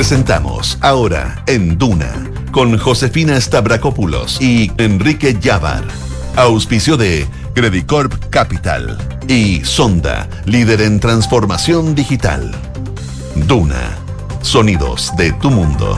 Presentamos ahora en Duna con Josefina Stavrakopoulos y Enrique Yavar. Auspicio de Credicorp Capital y Sonda, líder en transformación digital. Duna, sonidos de tu mundo.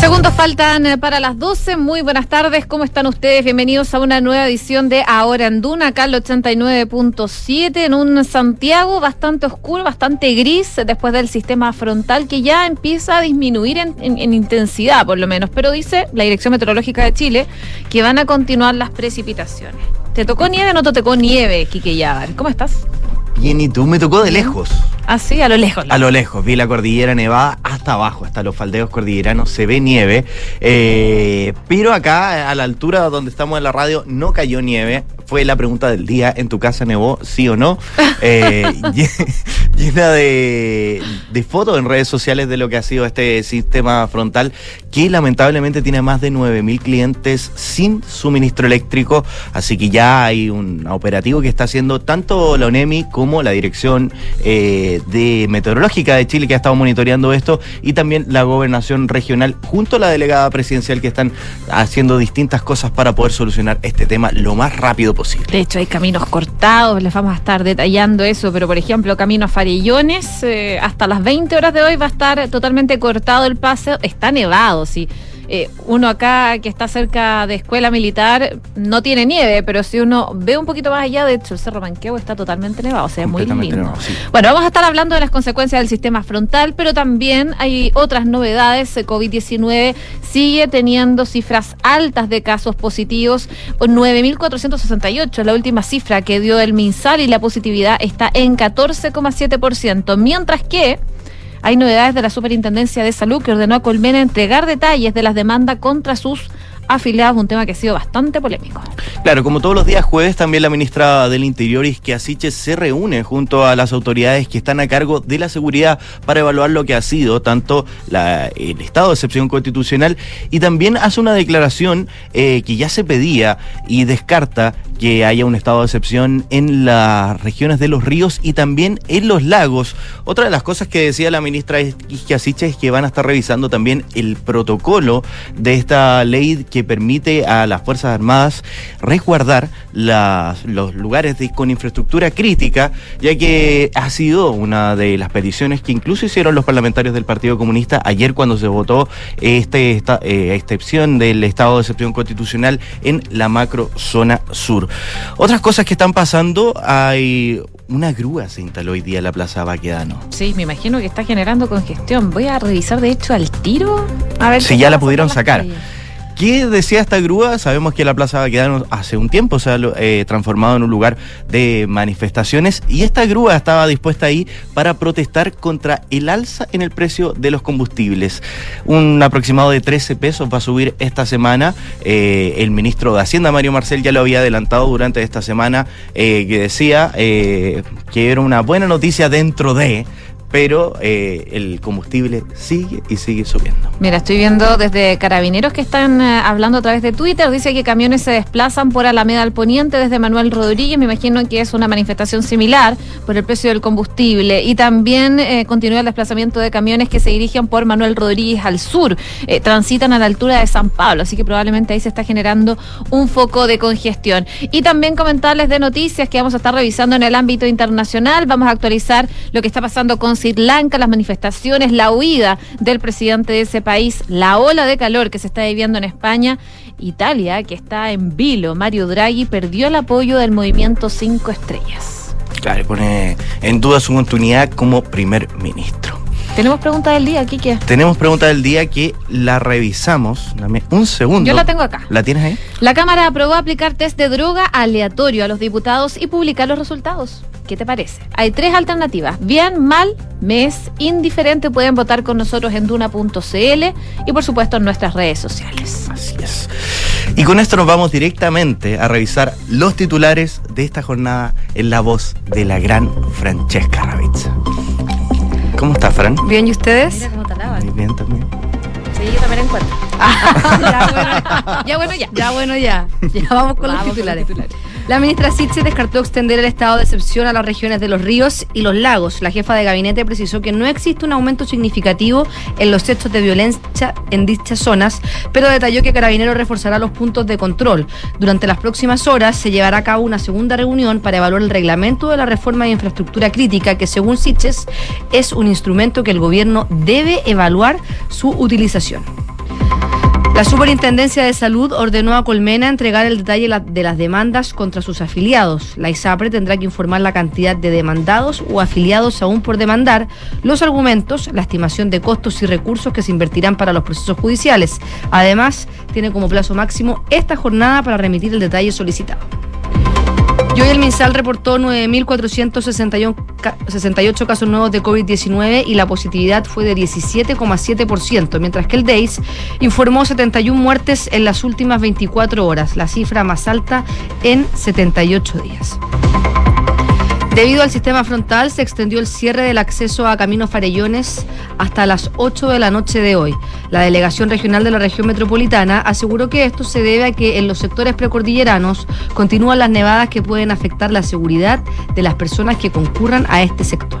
Segundos faltan eh, para las 12. Muy buenas tardes. ¿Cómo están ustedes? Bienvenidos a una nueva edición de Ahora en Duna, acá al 89.7, en un Santiago bastante oscuro, bastante gris, después del sistema frontal que ya empieza a disminuir en, en intensidad, por lo menos. Pero dice la Dirección Meteorológica de Chile que van a continuar las precipitaciones. ¿Te tocó nieve o no te tocó nieve, Quique Yagar? ¿Cómo estás? Bien, ¿y tú? Me tocó de lejos. Ah, sí, a lo lejos. A lo lejos, vi la cordillera nevada hasta abajo, hasta los faldeos cordilleranos, se ve nieve. Eh, pero acá, a la altura donde estamos en la radio, no cayó nieve. Fue la pregunta del día, ¿en tu casa nevó, sí o no? Eh, llena de, de fotos en redes sociales de lo que ha sido este sistema frontal, que lamentablemente tiene más de 9.000 clientes sin suministro eléctrico. Así que ya hay un operativo que está haciendo tanto la ONEMI como la Dirección eh, de Meteorológica de Chile, que ha estado monitoreando esto, y también la Gobernación Regional, junto a la delegada presidencial, que están haciendo distintas cosas para poder solucionar este tema lo más rápido posible. De hecho, hay caminos cortados, les vamos a estar detallando eso, pero por ejemplo, camino a Farillones, eh, hasta las 20 horas de hoy va a estar totalmente cortado el paseo, está nevado, sí. Eh, uno acá que está cerca de escuela militar no tiene nieve, pero si uno ve un poquito más allá, de hecho, el Cerro Manqueo está totalmente nevado, o sea, es muy lindo. Nevado, sí. Bueno, vamos a estar hablando de las consecuencias del sistema frontal, pero también hay otras novedades. COVID-19 sigue teniendo cifras altas de casos positivos, 9.468 la última cifra que dio el MinSal y la positividad está en 14,7%, mientras que hay novedades de la Superintendencia de Salud que ordenó a Colmena entregar detalles de las demandas contra sus afiliados, un tema que ha sido bastante polémico. Claro, como todos los días jueves, también la ministra del Interior, Isquia Siches, se reúne junto a las autoridades que están a cargo de la seguridad para evaluar lo que ha sido tanto el estado de excepción constitucional y también hace una declaración eh, que ya se pedía y descarta que haya un estado de excepción en las regiones de los ríos y también en los lagos. Otra de las cosas que decía la ministra Isquiasiche es que van a estar revisando también el protocolo de esta ley que permite a las Fuerzas Armadas resguardar las, los lugares con infraestructura crítica, ya que ha sido una de las peticiones que incluso hicieron los parlamentarios del Partido Comunista ayer cuando se votó este, esta eh, excepción del estado de excepción constitucional en la macro zona sur. Otras cosas que están pasando, hay una grúa se instaló hoy día en la Plaza Baquedano. Sí, me imagino que está generando congestión. Voy a revisar de hecho al tiro a ver si ya la pudieron sacar. ¿Qué decía esta grúa? Sabemos que la Plaza Baquedano hace un tiempo se ha eh, transformado en un lugar de manifestaciones y esta grúa estaba dispuesta ahí para protestar contra el alza en el precio de los combustibles. Un aproximado de 13 pesos va a subir esta semana. Eh, el ministro de Hacienda, Mario Marcel, ya lo había adelantado durante esta semana, eh, que decía que era una buena noticia dentro de pero eh, el combustible sigue y sigue subiendo. Mira, estoy viendo desde carabineros que están eh, hablando a través de Twitter, dice que camiones se desplazan por Alameda al Poniente desde Manuel Rodríguez, me imagino que es una manifestación similar por el precio del combustible, y también eh, continúa el desplazamiento de camiones que se dirigen por Manuel Rodríguez al sur, transitan a la altura de San Pablo, así que probablemente ahí se está generando un foco de congestión. Y también comentarles de noticias que vamos a estar revisando en el ámbito internacional, vamos a actualizar lo que está pasando con Sri Lanka, las manifestaciones, la huida del presidente de ese país, la ola de calor que se está viviendo en España, Italia, que está en vilo. Mario Draghi perdió el apoyo del movimiento Cinco Estrellas. Claro, pone en duda su continuidad como primer ministro. Tenemos pregunta del día, Kike. Tenemos pregunta del día que la revisamos. Dame un segundo. Yo la tengo acá. ¿La tienes ahí? La Cámara aprobó aplicar test de droga aleatorio a los diputados y publicar los resultados. ¿Qué te parece? Hay tres alternativas. Bien, mal, mes, indiferente. Pueden votar con nosotros en duna.cl y por supuesto en nuestras redes sociales. Así es. Y con esto nos vamos directamente a revisar los titulares de esta jornada en la voz de la gran Francesca Ravizza. ¿Cómo está, Fran? Bien, ¿y ustedes? Mira cómo te Muy bien también. También encuentro. ya, bueno, ya, ya. bueno, ya. Ya vamos con, los, titulares. La ministra Sitze descartó extender el estado de excepción a las regiones de los ríos y los lagos. La jefa de gabinete precisó que no existe un aumento significativo en los hechos de violencia en dichas zonas, pero detalló que Carabineros reforzará los puntos de control. Durante las próximas horas se llevará a cabo una segunda reunión para evaluar el reglamento de la reforma de infraestructura crítica, que según Sitges es un instrumento que el gobierno debe evaluar su utilización. La Superintendencia de Salud ordenó a Colmena entregar el detalle de las demandas contra sus afiliados. La ISAPRE tendrá que informar la cantidad de demandados o afiliados aún por demandar, los argumentos, la estimación de costos y recursos que se invertirán para los procesos judiciales. Además, tiene como plazo máximo esta jornada para remitir el detalle solicitado. Y el MinSal reportó 9.468 casos nuevos de COVID-19 y la positividad fue de 17,7%, mientras que el DEIS informó 71 muertes en las últimas 24 horas, la cifra más alta en 78 días. Debido al sistema frontal, se extendió el cierre del acceso a Caminos Farellones hasta las 8 de la noche de hoy. La delegación regional de la región metropolitana aseguró que esto se debe a que en los sectores precordilleranos continúan las nevadas que pueden afectar la seguridad de las personas que concurran a este sector.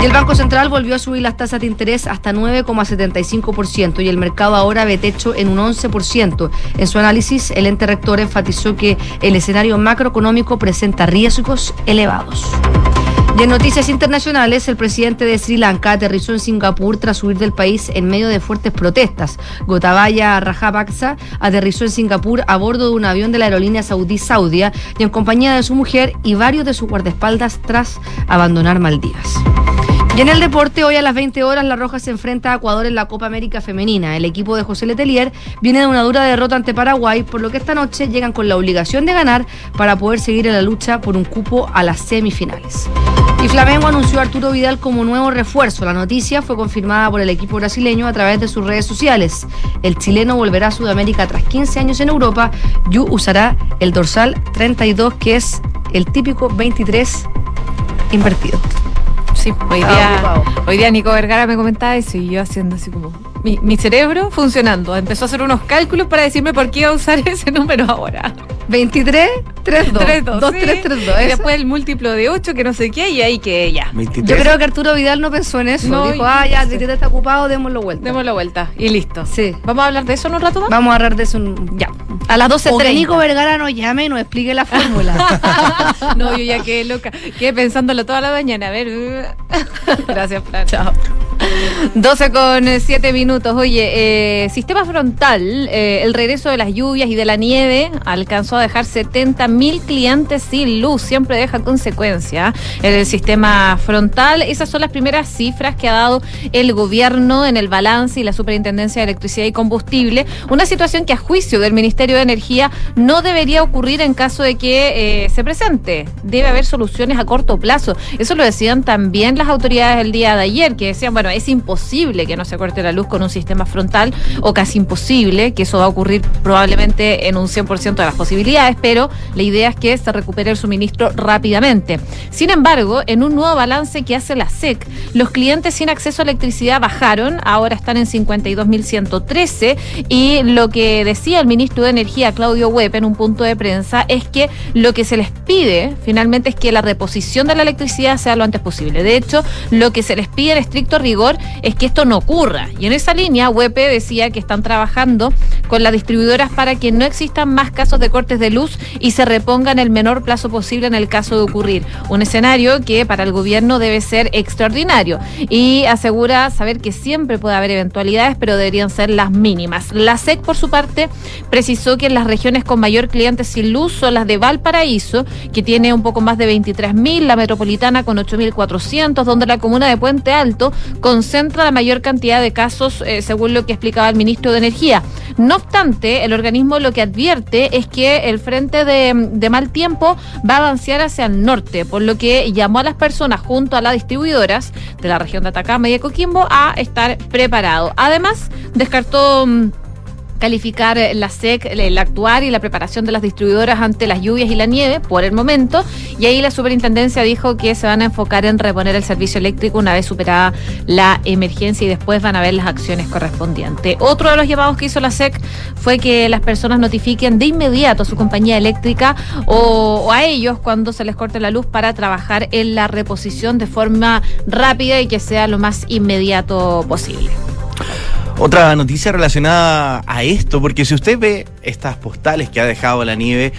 Y el Banco Central volvió a subir las tasas de interés hasta 9,75% y el mercado ahora ve techo en un 11%. En su análisis, el ente rector enfatizó que el escenario macroeconómico presenta riesgos elevados. Y en noticias internacionales, el presidente de Sri Lanka aterrizó en Singapur tras huir del país en medio de fuertes protestas. Gotabaya Rajapaksa aterrizó en Singapur a bordo de un avión de la aerolínea saudí Saudia y en compañía de su mujer y varios de sus guardaespaldas tras abandonar Maldivas. En el deporte, hoy a las 20 horas, La Roja se enfrenta a Ecuador en la Copa América Femenina. El equipo de José Letelier viene de una dura derrota ante Paraguay, por lo que esta noche llegan con la obligación de ganar para poder seguir en la lucha por un cupo a las semifinales. Y Flamengo anunció a Arturo Vidal como nuevo refuerzo. La noticia fue confirmada por el equipo brasileño a través de sus redes sociales. El chileno volverá a Sudamérica tras 15 años en Europa y usará el dorsal 32, que es el típico 23 invertido. Sí, hoy día, hoy día Nico Vergara me comentaba eso y yo haciendo así como mi, mi cerebro funcionando. Empezó a hacer unos cálculos para decirme por qué iba a usar ese número ahora. 23, 32. 32 2, 3, 3, 2. Y después el múltiplo de 8, que no sé qué, y ahí que ya. 23. Yo creo que Arturo Vidal no pensó en eso. No, Dijo, ah, ya, el 23 está ocupado, démoslo vuelta. Démoslo vuelta. Y listo. Sí. ¿Vamos a hablar de eso en un rato más? Vamos a hablar de eso en... Ya. A las 12.30. O que Nico Vergara nos llame y nos explique la fórmula. no, yo ya quedé loca. Quedé pensándolo toda la mañana. A ver. Gracias, Fran. Chao. 12 con 7 minutos. Oye, eh, sistema frontal, eh, el regreso de las lluvias y de la nieve alcanzó a dejar 70 mil clientes sin luz. Siempre deja consecuencia el sistema frontal. Esas son las primeras cifras que ha dado el gobierno en el balance y la Superintendencia de Electricidad y Combustible. Una situación que a juicio del Ministerio de Energía no debería ocurrir en caso de que eh, se presente. Debe haber soluciones a corto plazo. Eso lo decían también las autoridades el día de ayer, que decían, bueno, es imposible que no se corte la luz con un sistema frontal o casi imposible, que eso va a ocurrir probablemente en un 100% de las posibilidades, pero la idea es que se recupere el suministro rápidamente. Sin embargo, en un nuevo balance que hace la SEC, los clientes sin acceso a electricidad bajaron, ahora están en 52.113 y lo que decía el ministro de Energía, Claudio Webb, en un punto de prensa, es que lo que se les pide finalmente es que la reposición de la electricidad sea lo antes posible. De hecho, lo que se les pide en estricto rigor es que esto no ocurra. Y en esa línea, WEPE decía que están trabajando con las distribuidoras para que no existan más casos de cortes de luz y se reponga en el menor plazo posible en el caso de ocurrir. Un escenario que para el gobierno debe ser extraordinario y asegura saber que siempre puede haber eventualidades, pero deberían ser las mínimas. La SEC, por su parte, precisó que en las regiones con mayor clientes sin luz son las de Valparaíso, que tiene un poco más de 23.000, la metropolitana con 8.400, donde la comuna de Puente Alto concentra la mayor cantidad de casos, eh, según lo que explicaba el ministro de Energía. No obstante, el organismo lo que advierte es que el frente de, mal tiempo va a avanzar hacia el norte, por lo que llamó a las personas junto a las distribuidoras de la región de Atacama y de Coquimbo a estar preparados. Además, descartó mm, calificar la SEC, el actuar y la preparación de las distribuidoras ante las lluvias y la nieve por el momento. Y ahí la superintendencia dijo que se van a enfocar en reponer el servicio eléctrico una vez superada la emergencia y después van a ver las acciones correspondientes. Otro de los llamados que hizo la SEC fue que las personas notifiquen de inmediato a su compañía eléctrica o, o a ellos cuando se les corte la luz para trabajar en la reposición de forma rápida y que sea lo más inmediato posible. Otra noticia relacionada a esto, porque si usted ve estas postales que ha dejado la nieve,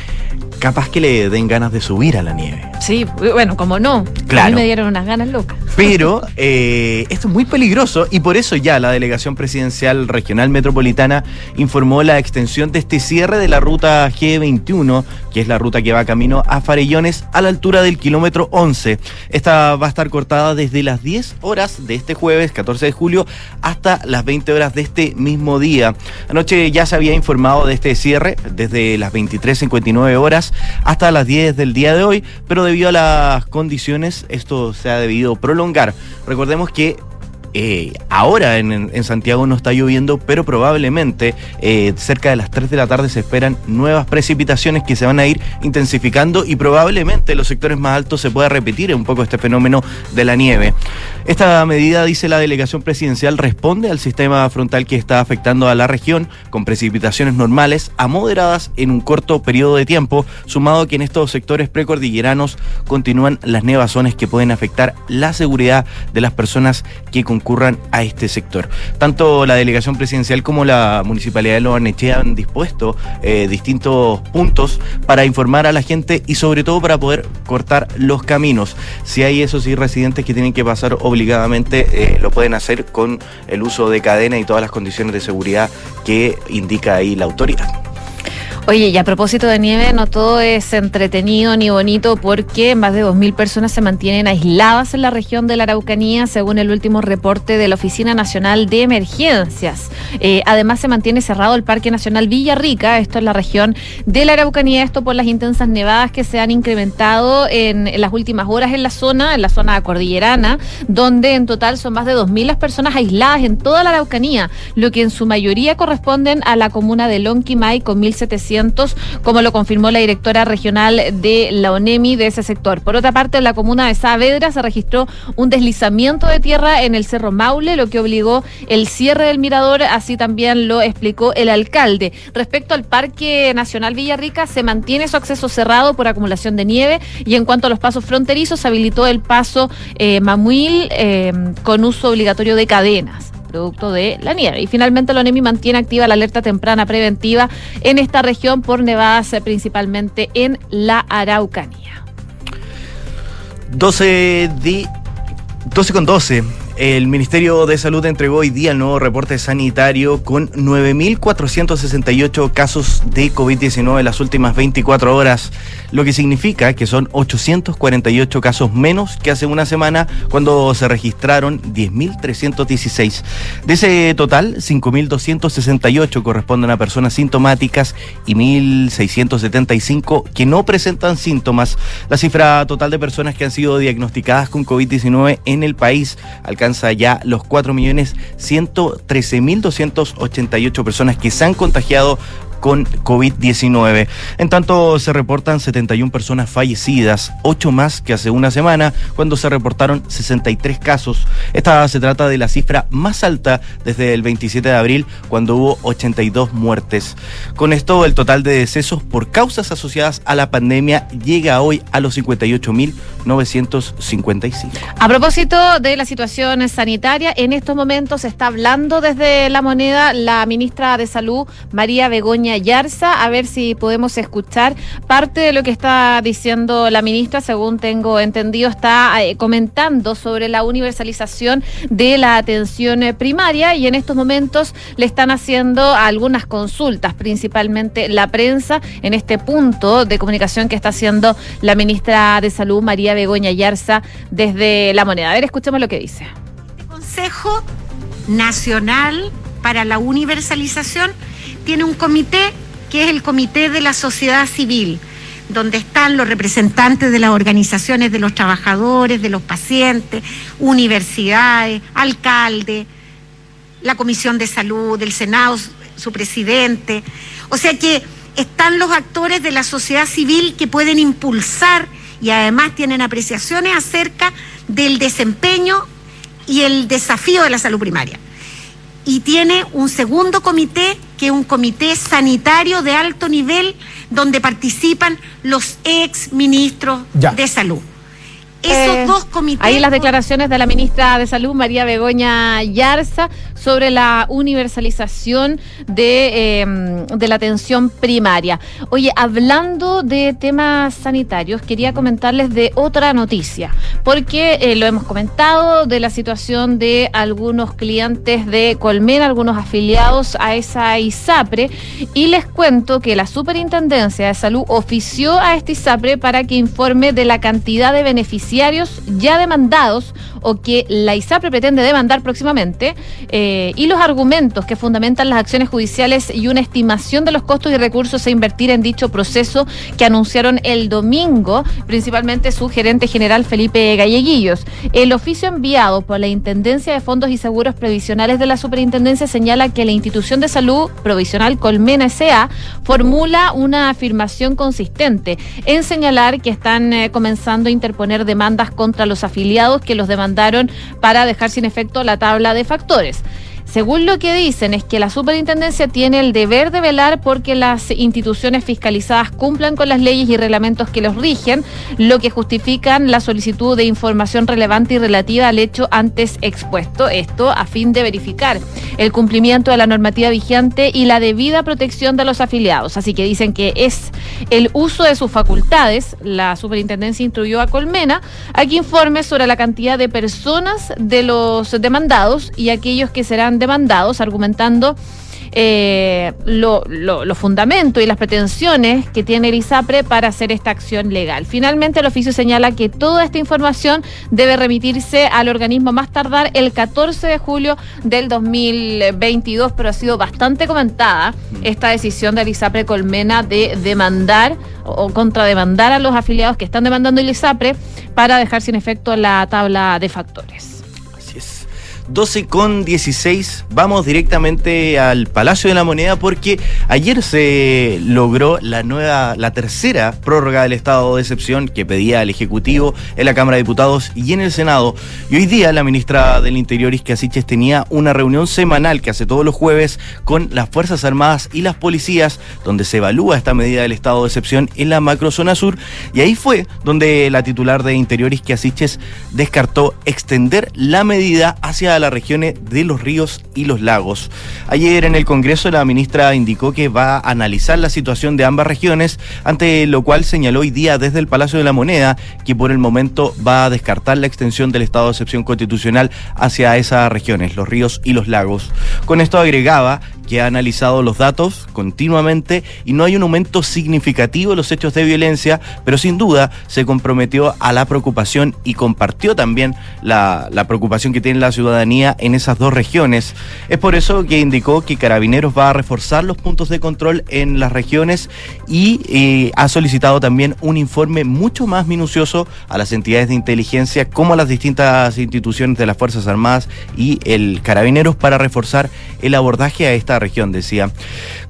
capaz que le den ganas de subir a la nieve. Sí, bueno, como no. Claro. A mí me dieron unas ganas locas. Pero eh, esto es muy peligroso y por eso ya la Delegación Presidencial Regional Metropolitana informó la extensión de este cierre de la ruta G21, que es la ruta que va camino a Farellones a la altura del kilómetro 11. Esta va a estar cortada desde las 10 horas de este jueves, 14 de julio, hasta las 20 horas de este mismo día. Anoche ya se había informado de este cierre desde las 23.59 horas hasta las 10 del día de hoy, pero debido a las condiciones esto se ha debido prolongar. Recordemos que eh, ahora en, Santiago no está lloviendo, pero probablemente eh, cerca de las 3 de la tarde se esperan nuevas precipitaciones que se van a ir intensificando y probablemente en los sectores más altos se pueda repetir un poco este fenómeno de la nieve. Esta medida, dice la delegación presidencial, responde al sistema frontal que está afectando a la región con precipitaciones normales a moderadas en un corto periodo de tiempo, sumado a que en estos sectores precordilleranos continúan las nevazones que pueden afectar la seguridad de las personas que con concurran a este sector. Tanto la delegación presidencial como la municipalidad de Loarnechea han dispuesto eh, distintos puntos para informar a la gente y sobre todo para poder cortar los caminos. Si hay esos sí residentes que tienen que pasar obligadamente, eh, lo pueden hacer con el uso de cadena y todas las condiciones de seguridad que indica ahí la autoridad. Oye, y a propósito de nieve, no todo es entretenido ni bonito porque más de 2.000 personas se mantienen aisladas en la región de la Araucanía, según el último reporte de la Oficina Nacional de Emergencias. Eh, además, se mantiene cerrado el Parque Nacional Villarrica, esto es la región de la Araucanía, esto por las intensas nevadas que se han incrementado en, las últimas horas en la zona, en la zona cordillerana, donde en total son más de 2.000 las personas aisladas en toda la Araucanía, lo que en su mayoría corresponden a la comuna de Lonquimay con 1.700 como lo confirmó la directora regional de la ONEMI de ese sector. Por otra parte, en la comuna de Saavedra se registró un deslizamiento de tierra en el Cerro Maule, lo que obligó el cierre del mirador, así también lo explicó el alcalde. Respecto al Parque Nacional Villarrica, se mantiene su acceso cerrado por acumulación de nieve y en cuanto a los pasos fronterizos, se habilitó el paso eh, Mamuil eh, con uso obligatorio de cadenas producto de la nieve. Y finalmente la ONEMI mantiene activa la alerta temprana preventiva en esta región por nevadas eh, principalmente en la Araucanía. 12 de 12 con 12. El Ministerio de Salud entregó hoy día el nuevo reporte sanitario con 9.468 casos de COVID-19 en las últimas 24 horas, lo que significa que son 848 casos menos que hace una semana cuando se registraron 10.316. De ese total, 5.268 corresponden a personas sintomáticas y 1.675 que no presentan síntomas. La cifra total de personas que han sido diagnosticadas con COVID-19 en el país alcanza ya los 4.113.288 personas que se han contagiado con COVID-19. En tanto, se reportan 71 personas fallecidas, 8 más que hace una semana, cuando se reportaron 63 casos. Esta se trata de la cifra más alta desde el 27 de abril, cuando hubo 82 muertes. Con esto, el total de decesos por causas asociadas a la pandemia llega hoy a los 58.955. A propósito de la situación sanitaria, en estos momentos se está hablando desde la moneda la ministra de Salud, María Begoña Yarza, a ver si podemos escuchar parte de lo que está diciendo la ministra, según tengo entendido, está eh, comentando sobre la universalización de la atención eh, primaria y en estos momentos le están haciendo algunas consultas, principalmente la prensa, en este punto de comunicación que está haciendo la ministra de Salud, María Begoña Yarza, desde la moneda. A ver, escuchemos lo que dice. Este Consejo Nacional para la Universalización tiene un comité que es el Comité de la Sociedad Civil, donde están los representantes de las organizaciones de los trabajadores, de los pacientes, universidades, alcaldes, la Comisión de Salud, del Senado, su presidente. O sea que están los actores de la sociedad civil que pueden impulsar y además tienen apreciaciones acerca del desempeño y el desafío de la salud primaria. Y tiene un segundo comité, que es un comité sanitario de alto nivel, donde participan los ex ministros de salud. Esos eh, dos comités. Ahí las declaraciones de la ministra de Salud, María Begoña Yarza, sobre la universalización de, em, de, la atención primaria. Oye, hablando de temas sanitarios, quería comentarles de otra noticia, porque eh, lo hemos comentado de la situación de algunos clientes de Colmena, algunos afiliados a esa ISAPRE, y les cuento que la Superintendencia de Salud ofició a este ISAPRE para que informe de la cantidad de beneficiarios ya demandados o que la ISAPRE pretende demandar próximamente. Eh, eh, y los argumentos que fundamentan las acciones judiciales y una estimación de los costos y recursos a invertir en dicho proceso que anunciaron el domingo, principalmente su gerente general Felipe Galleguillos. El oficio enviado por la Intendencia de Fondos y Seguros Previsionales de la Superintendencia señala que la institución de salud provisional Colmena S.A. formula una afirmación consistente en señalar que están eh, comenzando a interponer demandas contra los afiliados que los demandaron para dejar sin efecto la tabla de factores. Según lo que dicen, es que la superintendencia tiene el deber de velar porque las instituciones fiscalizadas cumplan con las leyes y reglamentos que los rigen, lo que justifican la solicitud de información relevante y relativa al hecho antes expuesto. Esto a fin de verificar el cumplimiento de la normativa vigente y la debida protección de los afiliados. Así que dicen que es el uso de sus facultades. La superintendencia instruyó a Colmena a que informe sobre la cantidad de personas de los demandados y aquellos que serán demandados, argumentando eh, los fundamentos y las pretensiones que tiene el ISAPRE para hacer esta acción legal. Finalmente, el oficio señala que toda esta información debe remitirse al organismo más tardar el 14 de julio del 2022, pero ha sido bastante comentada esta decisión del ISAPRE Colmena de demandar o contrademandar a los afiliados que están demandando el ISAPRE para dejar sin efecto la tabla de factores. 12 con 16. Vamos directamente al Palacio de la Moneda porque ayer se logró la nueva, la tercera prórroga del estado de excepción que pedía el Ejecutivo en la Cámara de Diputados y en el Senado. Y hoy día la ministra del Interior, Isque Asiches, tenía una reunión semanal que hace todos los jueves con las Fuerzas Armadas y las policías, donde se evalúa esta medida del estado de excepción en la macrozona sur. Y ahí fue donde la titular de Interior, Isque Asiches, descartó extender la medida hacia las regiones de los ríos y los lagos. Ayer en el Congreso la ministra indicó que va a analizar la situación de ambas regiones, ante lo cual señaló hoy día desde el Palacio de la Moneda que por el momento va a descartar la extensión del estado de excepción constitucional hacia esas regiones, los ríos y los lagos. Con esto agregaba que ha analizado los datos continuamente y no hay un aumento significativo en los hechos de violencia, pero sin duda se comprometió a la preocupación y compartió también la, preocupación que tiene la ciudadanía en esas dos regiones. Es por eso que indicó que Carabineros va a reforzar los puntos de control en las regiones y eh, ha solicitado también un informe mucho más minucioso a las entidades de inteligencia como a las distintas instituciones de las Fuerzas Armadas y el Carabineros para reforzar el abordaje a esta región, decía.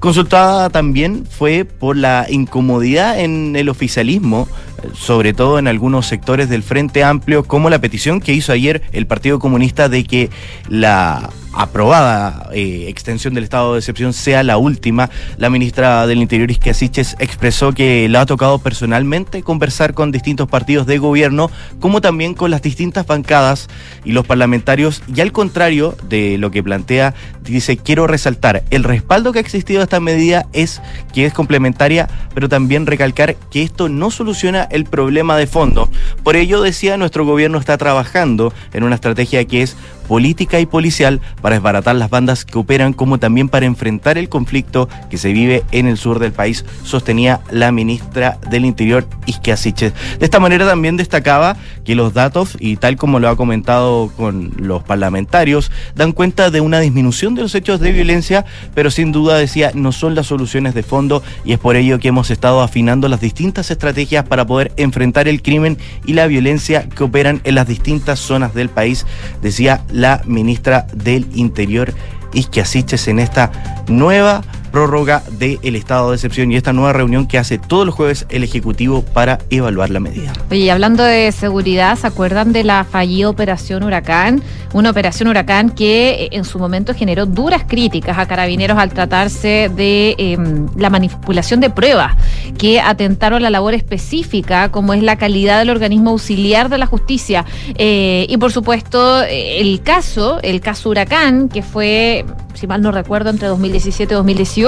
Consultada también fue por la incomodidad en el oficialismo, sobre todo en algunos sectores del Frente Amplio, como la petición que hizo ayer el Partido Comunista de que la aprobada eh, extensión del estado de excepción sea la última. La ministra del Interior, Isque expresó que le ha tocado personalmente conversar con distintos partidos de gobierno, como también con las distintas bancadas y los parlamentarios, y al contrario de lo que plantea, dice, quiero resaltar, el respaldo que ha existido a esta medida es que es complementaria, pero también recalcar que esto no soluciona el problema de fondo. Por ello, decía, nuestro gobierno está trabajando en una estrategia que es política y policial para desbaratar las bandas que operan, como también para enfrentar el conflicto que se vive en el sur del país, sostenía la ministra del Interior, Isquia De esta manera también destacaba que los datos, y tal como lo ha comentado con los parlamentarios, dan cuenta de una disminución de los hechos de violencia, pero sin duda decía, no son las soluciones de fondo y es por ello que hemos estado afinando las distintas estrategias para poder enfrentar el crimen y la violencia que operan en las distintas zonas del país, decía la ministra del Interior, Isquiasiches en esta nueva prórroga del estado de excepción y esta nueva reunión que hace todos los jueves el Ejecutivo para evaluar la medida. Oye, hablando de seguridad, ¿se acuerdan de la fallida operación Huracán? Una operación Huracán que eh, en su momento generó duras críticas a carabineros al tratarse de em, la manipulación de pruebas que atentaron la labor específica como es la calidad del organismo auxiliar de la justicia. Eh, y por supuesto, el caso, el caso Huracán, que fue si mal no recuerdo, entre 2017 y 2018,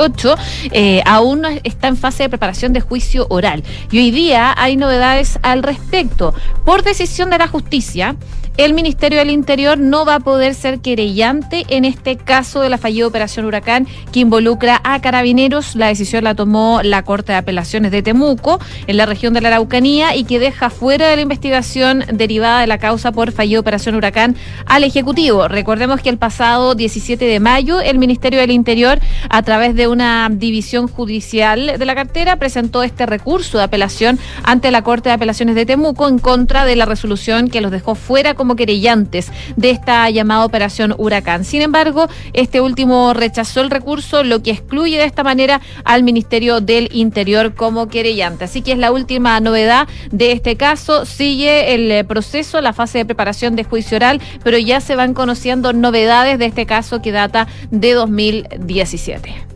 eh, aún no está en fase de preparación de juicio oral. Y hoy día hay novedades al respecto. Por decisión de la justicia, el Ministerio del Interior no va a poder ser querellante en este caso de la fallida operación Huracán que involucra a carabineros. La decisión la tomó la Corte de Apelaciones de Temuco, en la región de la Araucanía, y que deja fuera de la investigación derivada de la causa por fallida operación Huracán al Ejecutivo. Recordemos que el pasado 17 de mayo, el Ministerio del Interior, a través de una división judicial de la cartera, presentó este recurso de apelación ante la Corte de Apelaciones de Temuco en contra de la resolución que los dejó fuera querellantes de esta llamada operación Huracán. Sin embargo, este último rechazó el recurso, lo que excluye de esta manera al Ministerio del Interior como querellante. Así que es la última novedad de este caso. Sigue el eh, proceso, la fase de preparación de juicio oral, pero ya se van conociendo novedades de este caso que data de 2017.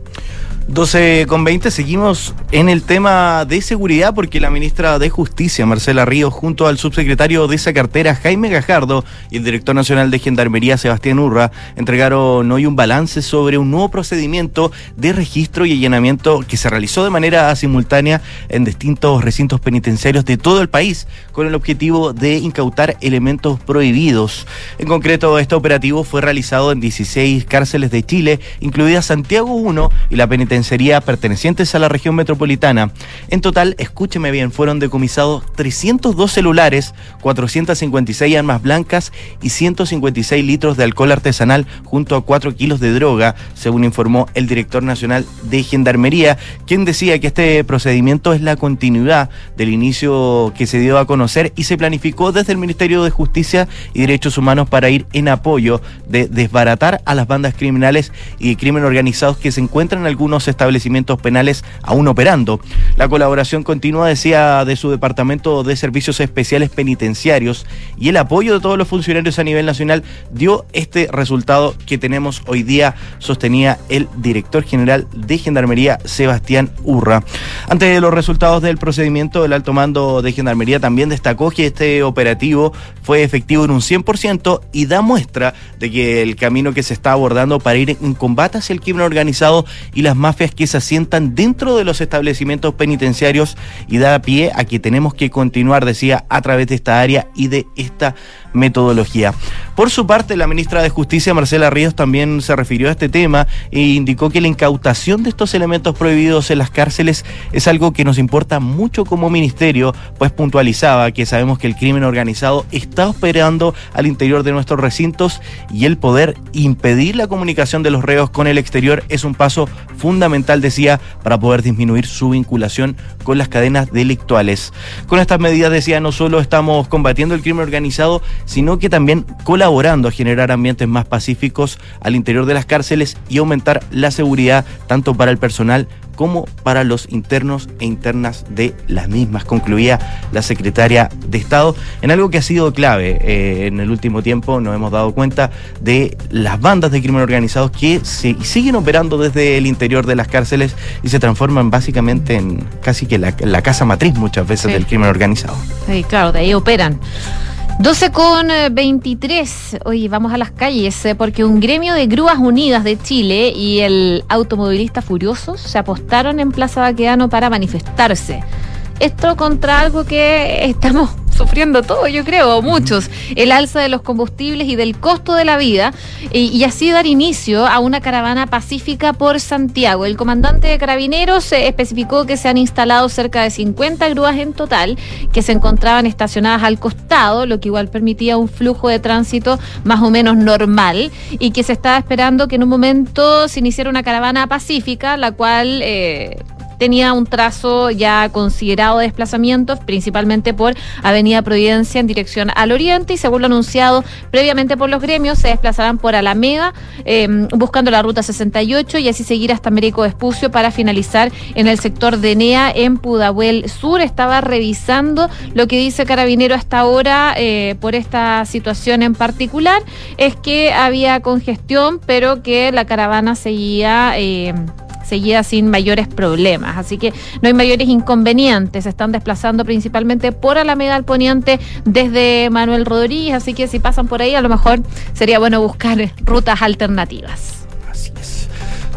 12 con 20, seguimos en el tema de seguridad porque la ministra de Justicia, Marcela Ríos, junto al subsecretario de esa cartera, Jaime Gajardo, y el director nacional de Gendarmería, Sebastián Urra, entregaron hoy un balance sobre un nuevo procedimiento de registro y allanamiento que se realizó de manera simultánea en distintos recintos penitenciarios de todo el país, con el objetivo de incautar elementos prohibidos. En concreto, este operativo fue realizado en 16 cárceles de Chile, incluida Santiago 1 y la penitenciaria penitenciaría pertenecientes a la región metropolitana. En total, escúcheme bien, fueron decomisados 302 celulares, 456 armas blancas y 156 litros de alcohol artesanal junto a 4 kilos de droga, según informó el director nacional de Gendarmería, quien decía que este procedimiento es la continuidad del inicio que se dio a conocer y se planificó desde el Ministerio de Justicia y Derechos Humanos para ir en apoyo de desbaratar a las bandas criminales y crimen organizados que se encuentran en algunos establecimientos penales aún operando. La colaboración continua, decía, de su Departamento de Servicios Especiales Penitenciarios y el apoyo de todos los funcionarios a nivel nacional dio este resultado que tenemos hoy día, sostenía el director general de Gendarmería, Sebastián Urra. Ante los resultados del procedimiento, el alto mando de Gendarmería también destacó que este operativo fue efectivo en un 100% y da muestra de que el camino que se está abordando para ir en combate hacia el crimen organizado y las mafias que se asientan dentro de los establecimientos penitenciarios y da pie a que tenemos que continuar, decía, a través de esta área y de esta metodología. Por su parte, la ministra de Justicia, Marcela Ríos, también se refirió a este tema e indicó que la incautación de estos elementos prohibidos en las cárceles es algo que nos importa mucho como ministerio, pues puntualizaba que sabemos que el crimen organizado está operando al interior de nuestros recintos y el poder impedir la comunicación de los reos con el exterior es un paso fundamental, decía, para poder disminuir su vinculación con las cadenas delictuales. Con estas medidas, decía, no solo estamos combatiendo el crimen organizado, sino que también colaborando a generar ambientes más pacíficos al interior de las cárceles y aumentar la seguridad tanto para el personal como para los internos e internas de las mismas, concluía la secretaria de Estado, en algo que ha sido clave eh, en el último tiempo, nos hemos dado cuenta de las bandas de crimen organizados que se, siguen operando desde el interior de las cárceles y se transforman básicamente en casi que la, casa matriz muchas veces del crimen organizado. Sí, claro, de ahí operan. 12 con 23. Eh, Oye, vamos a las calles eh, porque un gremio de grúas unidas de Chile y el automovilista Furiosos se apostaron en Plaza Baqueano para manifestarse. Esto contra algo que estamos sufriendo todo, yo creo, muchos, el alza de los combustibles y del costo de la vida, y, así dar inicio a una caravana pacífica por Santiago. El comandante de Carabineros eh, especificó que se han instalado cerca de 50 grúas en total, que se encontraban estacionadas al costado, lo que igual permitía un flujo de tránsito más o menos normal, y que se estaba esperando que en un momento se iniciara una caravana pacífica, la cual... Eh, tenía un trazo ya considerado de desplazamientos, principalmente por Avenida Providencia en dirección al oriente y según lo anunciado previamente por los gremios, se desplazarán por Alameda em, buscando la ruta 68 y así seguir hasta Mérico Espucio para finalizar en el sector de NEA en Pudahuel Sur. Estaba revisando lo que dice Carabinero hasta ahora eh, por esta situación en particular, es que había congestión, pero que la caravana seguía... Eh, seguía sin mayores problemas. Así que no hay mayores inconvenientes. Se están desplazando principalmente por Alameda al Poniente desde Manuel Rodríguez. Así que si pasan por ahí, a lo mejor sería bueno buscar rutas alternativas. Así es.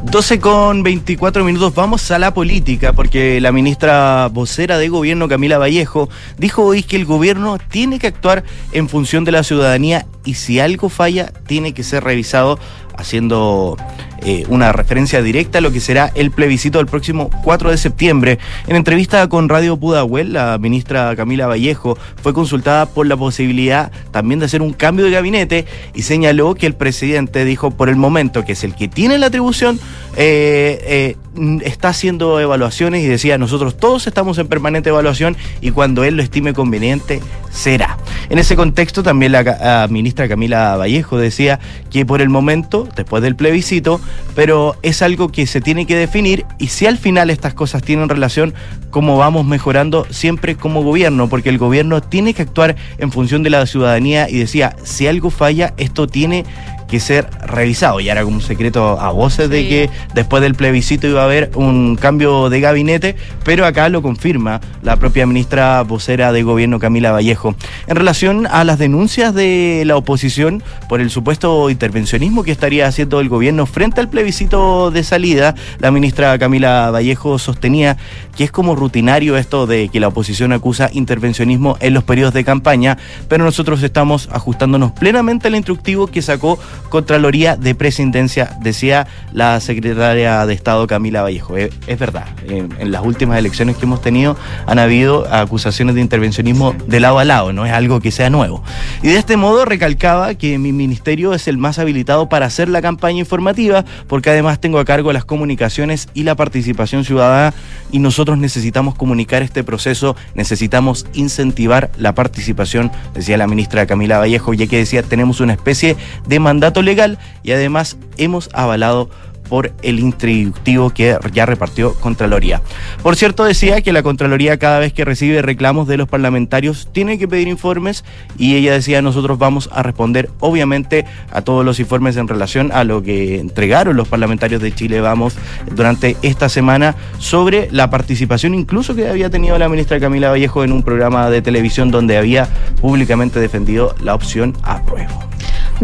12 con 24 minutos, vamos a la política, porque la ministra vocera de gobierno, Camila Vallejo, dijo hoy que el gobierno tiene que actuar en función de la ciudadanía y si algo falla, tiene que ser revisado haciendo eh, una referencia directa a lo que será el plebiscito del próximo 4 de septiembre. En entrevista con Radio Pudahuel, la ministra Camila Vallejo fue consultada por la posibilidad también de hacer un cambio de gabinete y señaló que el presidente dijo por el momento que es el que tiene la atribución, eh, eh, está haciendo evaluaciones y decía, nosotros todos estamos en permanente evaluación y cuando él lo estime conveniente, será. En ese contexto también la ministra Camila Vallejo decía que por el momento, después del plebiscito, pero es algo que se tiene que definir y si al final estas cosas tienen relación, cómo vamos mejorando siempre como gobierno, porque el gobierno tiene que actuar en función de la ciudadanía y decía, si algo falla, esto tiene que ser revisado. Y era como un secreto a voces de que después del plebiscito iba a haber un cambio de gabinete, pero acá lo confirma la propia ministra vocera de gobierno Camila Vallejo. En relación a las denuncias de la oposición por el supuesto intervencionismo que estaría haciendo el gobierno frente al plebiscito de salida, la ministra Camila Vallejo sostenía que es como rutinario esto de que la oposición acusa intervencionismo en los periodos de campaña, pero nosotros estamos ajustándonos plenamente al instructivo que sacó Contraloría de Presidencia, decía la secretaria de Estado Camila Vallejo. Es, verdad, en, las últimas elecciones que hemos tenido han habido acusaciones de intervencionismo de lado a lado, no es algo que sea nuevo. Y de este modo recalcaba que mi ministerio es el más habilitado para hacer la campaña informativa, porque además tengo a cargo las comunicaciones y la participación ciudadana y nosotros necesitamos comunicar este proceso, necesitamos incentivar la participación, decía la ministra Camila Vallejo, ya que decía, tenemos una especie de mandato legal y además hemos avalado por el introductivo que ya repartió Contraloría. Por cierto, decía que la Contraloría cada vez que recibe reclamos de los parlamentarios tiene que pedir informes y ella decía nosotros vamos a responder obviamente a todos los informes en relación a lo que entregaron los parlamentarios de Chile Vamos durante esta semana sobre la participación incluso que había tenido la ministra Camila Vallejo en un programa de televisión donde había públicamente defendido la opción apruebo.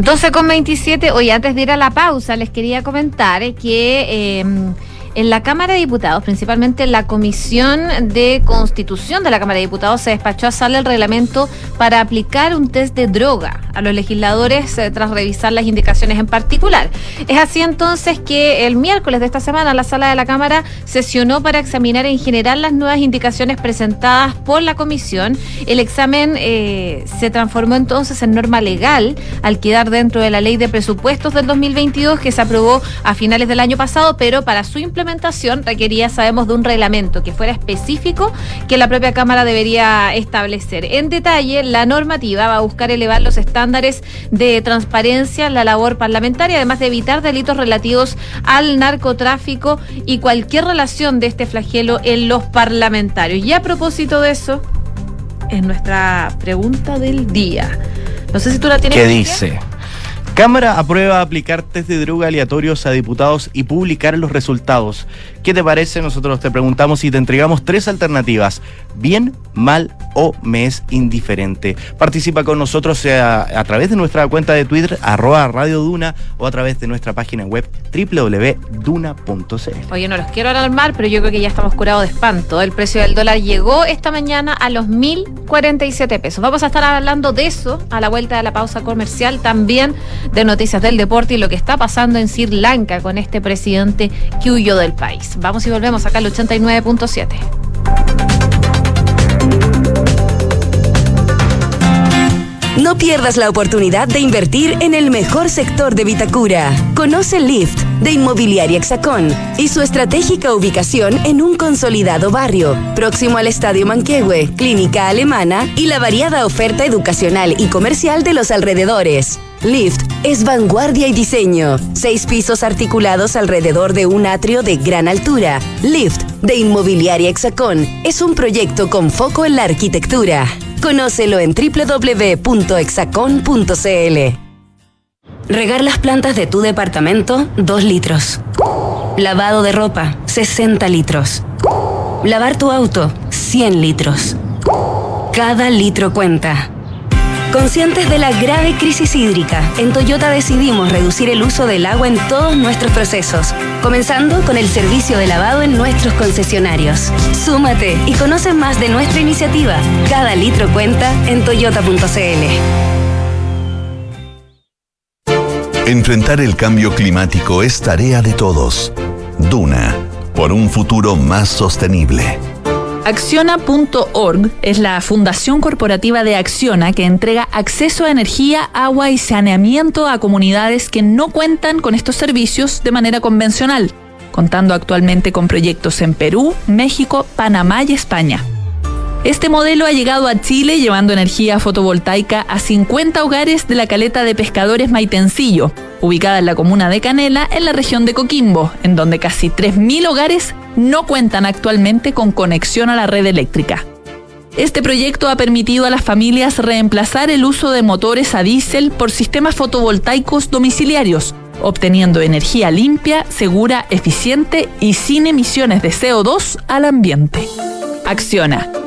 12 con 27. Hoy antes de ir a la pausa, les quería comentar que... Eh, en la Cámara de Diputados, principalmente en la Comisión de Constitución de la Cámara de Diputados, se despachó a sala el reglamento para aplicar un test de droga a los legisladores eh, tras revisar las indicaciones en particular. Es así entonces que el miércoles de esta semana la sala de la Cámara sesionó para examinar en general las nuevas indicaciones presentadas por la Comisión. El examen eh, se transformó entonces en norma legal al quedar dentro de la ley de presupuestos del 2022 que se aprobó a finales del año pasado, pero para su implementación requería, sabemos, de un reglamento que fuera específico que la propia Cámara debería establecer. En detalle, la normativa va a buscar elevar los estándares de transparencia en la labor parlamentaria, además de evitar delitos relativos al narcotráfico y cualquier relación de este flagelo en los parlamentarios. Y a propósito de eso, es nuestra pregunta del día. No sé si tú la tienes. ¿Qué dice? Cámara aprueba aplicar test de droga aleatorios a diputados y publicar los resultados. ¿Qué te parece? Nosotros te preguntamos y te entregamos tres alternativas. Bien, mal o me es indiferente. Participa con nosotros a, través de nuestra cuenta de Twitter, arroba Radio Duna, o a través de nuestra página web www.duna.cl. Oye, no los quiero alarmar, pero yo creo que ya estamos curados de espanto. El precio del dólar llegó esta mañana a los 1.047 pesos. Vamos a estar hablando de eso a la vuelta de la pausa comercial, también de noticias del deporte y lo que está pasando en Sri Lanka con este presidente que huyó del país. Vamos y volvemos acá al 89.7. No pierdas la oportunidad de invertir en el mejor sector de Vitacura. Conoce Lift de Inmobiliaria Hexacón y su estratégica ubicación en un consolidado barrio, próximo al Estadio Manquehue, Clínica Alemana y la variada oferta educacional y comercial de los alrededores. Lift es vanguardia y diseño. Seis pisos articulados alrededor de un atrio de gran altura. Lift de Inmobiliaria Hexacón es un proyecto con foco en la arquitectura. Conócelo en www.exacon.cl. Regar las plantas de tu departamento, 2 litros. Lavado de ropa, 60 litros. Lavar tu auto, 100 litros. Cada litro cuenta. Conscientes de la grave crisis hídrica, en Toyota decidimos reducir el uso del agua en todos nuestros procesos, comenzando con el servicio de lavado en nuestros concesionarios. Súmate y conoce más de nuestra iniciativa. Cada litro cuenta en toyota.cl. Enfrentar el cambio climático es tarea de todos. Duna, por un futuro más sostenible. Acciona.org es la fundación corporativa de Acciona que entrega acceso a energía, agua y saneamiento a comunidades que no cuentan con estos servicios de manera convencional, contando actualmente con proyectos en Perú, México, Panamá y España. Este modelo ha llegado a Chile llevando energía fotovoltaica a 50 hogares de la caleta de pescadores Maitencillo, ubicada en la comuna de Canela, en la región de Coquimbo, en donde casi 3.000 hogares no cuentan actualmente con conexión a la red eléctrica. Este proyecto ha permitido a las familias reemplazar el uso de motores a diésel por sistemas fotovoltaicos domiciliarios, obteniendo energía limpia, segura, eficiente y sin emisiones de CO2 al ambiente. Acciona,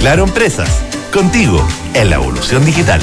Claro Empresas, contigo en la evolución digital.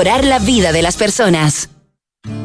la vida de las personas.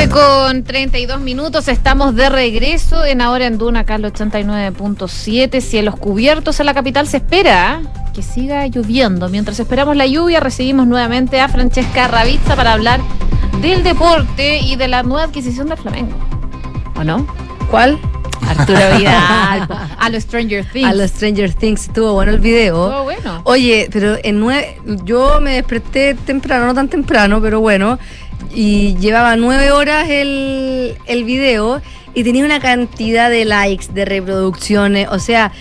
12 con 32 minutos, estamos de regreso en Ahora en Duna, acá 89.7. Cielos cubiertos en la capital, se espera que siga lloviendo. Mientras esperamos la lluvia, recibimos nuevamente a Francesca Ravizza para hablar del deporte y de la nueva adquisición del Flamengo. ¿O no? ¿Cuál? Arturo Vidal. a los Stranger Things. A los Stranger Things. Estuvo bueno el video. Estuvo bueno. Oye, pero en nueve, yo me desperté temprano, no tan temprano, pero bueno, y llevaba nueve horas el, el video y tenía una cantidad de likes, de reproducciones. O sea,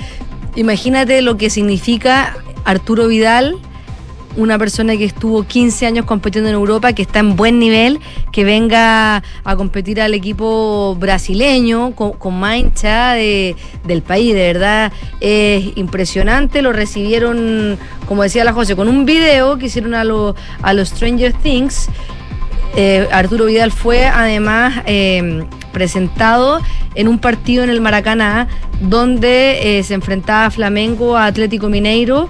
imagínate lo que significa Arturo Vidal una persona que estuvo 15 años compitiendo en Europa, que está en buen nivel, que venga a competir al equipo brasileño con, con hinchada de- del país. De verdad es impresionante. Lo recibieron, como decía la José, con un video que hicieron a a los Stranger Things. Eh, Arturo Vidal fue además eh, presentado en un partido en el Maracaná donde eh, se enfrentaba Flamengo a Atlético Mineiro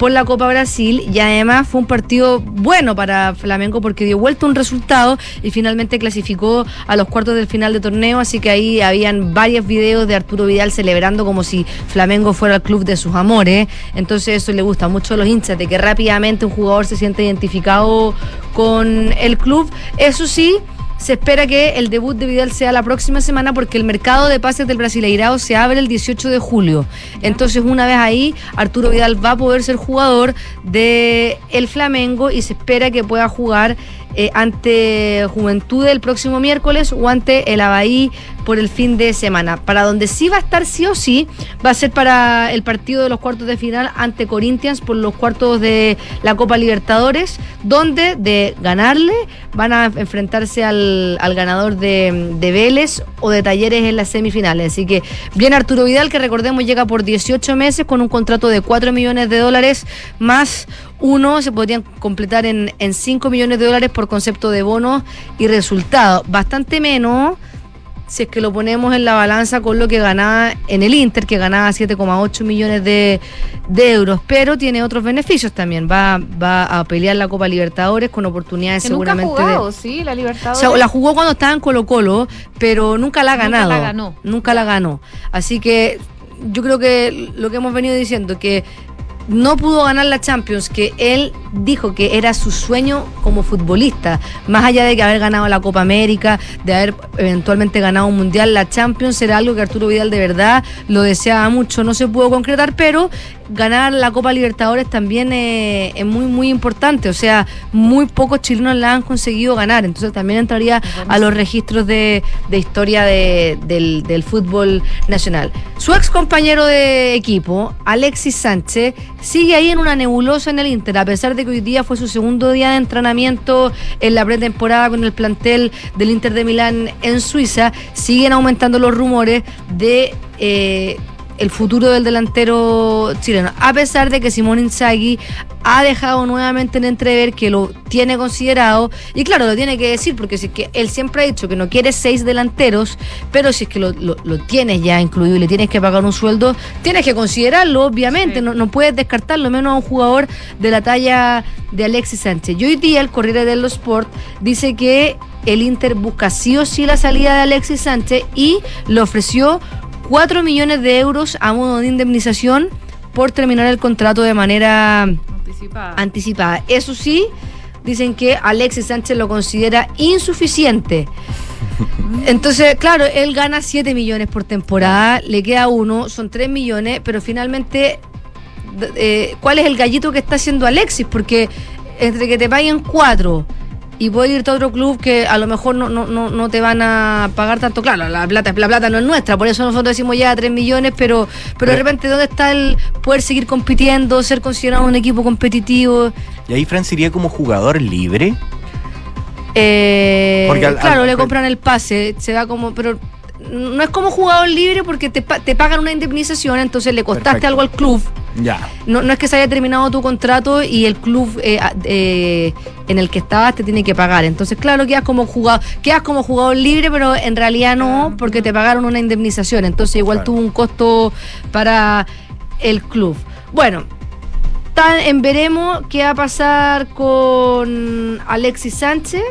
por la Copa Brasil y además fue un partido bueno para Flamengo porque dio vuelta un resultado y finalmente clasificó a los cuartos del final de torneo, así que ahí habían varios videos de Arturo Vidal celebrando como si Flamengo fuera el club de sus amores, entonces eso le gusta mucho a los hinchas, de que rápidamente un jugador se siente identificado con el club, eso sí, se espera que el debut de Vidal sea la próxima semana porque el mercado de pases del Brasileirao se abre el 18 de julio. Entonces, una vez ahí, Arturo Vidal va a poder ser jugador de el Flamengo y se espera que pueda jugar eh, ante Juventud el próximo miércoles o ante el Abahí por el fin de semana. Para donde sí va a estar sí o sí, va a ser para el partido de los cuartos de final ante Corinthians por los cuartos de la Copa Libertadores, donde de ganarle van a enfrentarse al, al ganador de, de Vélez o de Talleres en las semifinales. Así que bien Arturo Vidal, que recordemos llega por 18 meses con un contrato de 4 millones de dólares más uno se podrían completar en, en 5 millones de dólares por concepto de bonos y resultado. Bastante menos si es que lo ponemos en la balanza con lo que ganaba en el Inter, que ganaba 7,8 millones de, de euros, pero tiene otros beneficios también. Va, va a pelear la Copa Libertadores con oportunidades Que nunca ha seguramente de- sí, la o Libertadores. sea, la jugó cuando estaba en Colo Colo, pero nunca la ha Nunca ganado. la ganó. Nunca la ganó. Así que yo creo que lo que hemos venido diciendo, que no pudo ganar la Champions, que él dijo que era su sueño como futbolista, más allá de que haber ganado la Copa América, de haber eventualmente ganado un mundial, la Champions era algo que Arturo Vidal de verdad lo deseaba mucho, no se pudo concretar, pero ganar la Copa Libertadores también eh, es muy, muy importante, o sea, muy pocos chilenos la han conseguido ganar, entonces también entraría a los registros de, de historia de- del, del fútbol nacional. Su ex compañero de equipo, Alexis Sánchez, sigue ahí en una nebulosa en el Inter, a pesar de que hoy día fue su segundo día de entrenamiento en la pretemporada con el plantel del Inter de Milán en Suiza, siguen aumentando los rumores de... eh, el futuro del delantero chileno, a pesar de que Simón Inzaghi ha dejado nuevamente en entrever que lo tiene considerado, y claro, lo tiene que decir, porque si es que él siempre ha dicho que no quiere seis delanteros, pero si es que lo, lo- lo tienes ya incluido y le tienes que pagar un sueldo, tienes que considerarlo, obviamente, no, no puedes descartarlo, menos a un jugador de la talla de Alexis Sánchez. Y hoy día el Corriere dello Sport dice que el Inter busca sí o sí la salida de Alexis Sánchez y le ofreció 4 millones de euros a modo de indemnización por terminar el contrato de manera Anticipada. anticipada. Eso sí, dicen que Alexis Sánchez lo considera insuficiente. Entonces, claro, él gana 7 millones por temporada, le queda uno, son 3 millones, pero finalmente, eh, ¿cuál es el gallito que está haciendo Alexis? Porque entre que te paguen 4 y puedes irte a otro club que a lo mejor no, no, no, no te van a pagar tanto, claro, la plata, la plata no es nuestra, por eso nosotros decimos ya 3 millones, pero, pero de repente, ¿dónde está el poder seguir compitiendo, ser considerado un equipo competitivo? Y ahí Fran sería como jugador libre. Eh, al- claro, al- le compran el pase, se da como, pero no es como jugador libre porque te, te pagan una indemnización, entonces le costaste Perfecto. algo al club. Ya. No, no es que se haya terminado tu contrato y el club eh, eh, en el que estabas te tiene que pagar. Entonces, claro, quedas como jugador, quedas como jugador libre, pero en realidad no, porque te pagaron una indemnización. Entonces, igual Claro. tuvo un costo para el club. Bueno, tan- en veremos qué va a pasar con Alexis Sánchez.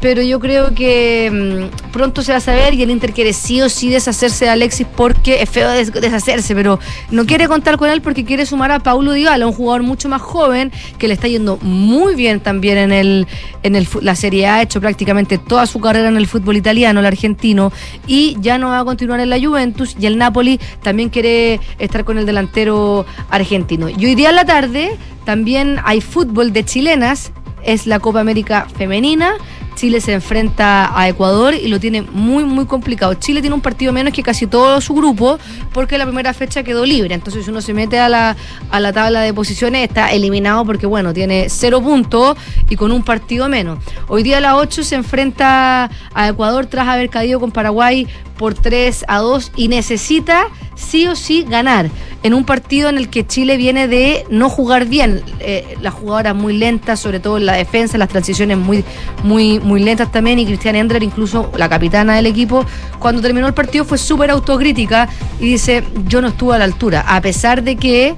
Pero yo creo que mm, pronto se va a saber y el Inter quiere sí o sí deshacerse de Alexis porque es feo des- deshacerse, pero no quiere contar con él porque quiere sumar a Paulo Dybala, un jugador mucho más joven que le está yendo muy bien también en el en el la Serie A, ha hecho prácticamente toda su carrera en el fútbol italiano, el argentino, y ya no va a continuar en la Juventus y el Napoli también quiere estar con el delantero argentino. Y hoy día en la tarde también hay fútbol de chilenas, es la Copa América femenina. Chile se enfrenta a Ecuador y lo tiene muy, muy complicado. Chile tiene un partido menos que casi todo su grupo porque la primera fecha quedó libre. Entonces, si uno se mete a la, a la tabla de posiciones, está eliminado porque, bueno, tiene cero puntos y con un partido menos. Hoy día a las 8 se enfrenta a Ecuador tras haber caído con Paraguay por 3 a 2 y necesita sí o sí ganar en un partido en el que Chile viene de no jugar bien. Eh, las jugadoras muy lentas, sobre todo en la defensa, las transiciones muy, muy, muy lentas también. Y Cristian Endler, incluso la capitana del equipo, cuando terminó el partido fue súper autocrítica y dice: Yo no estuve a la altura, a pesar de que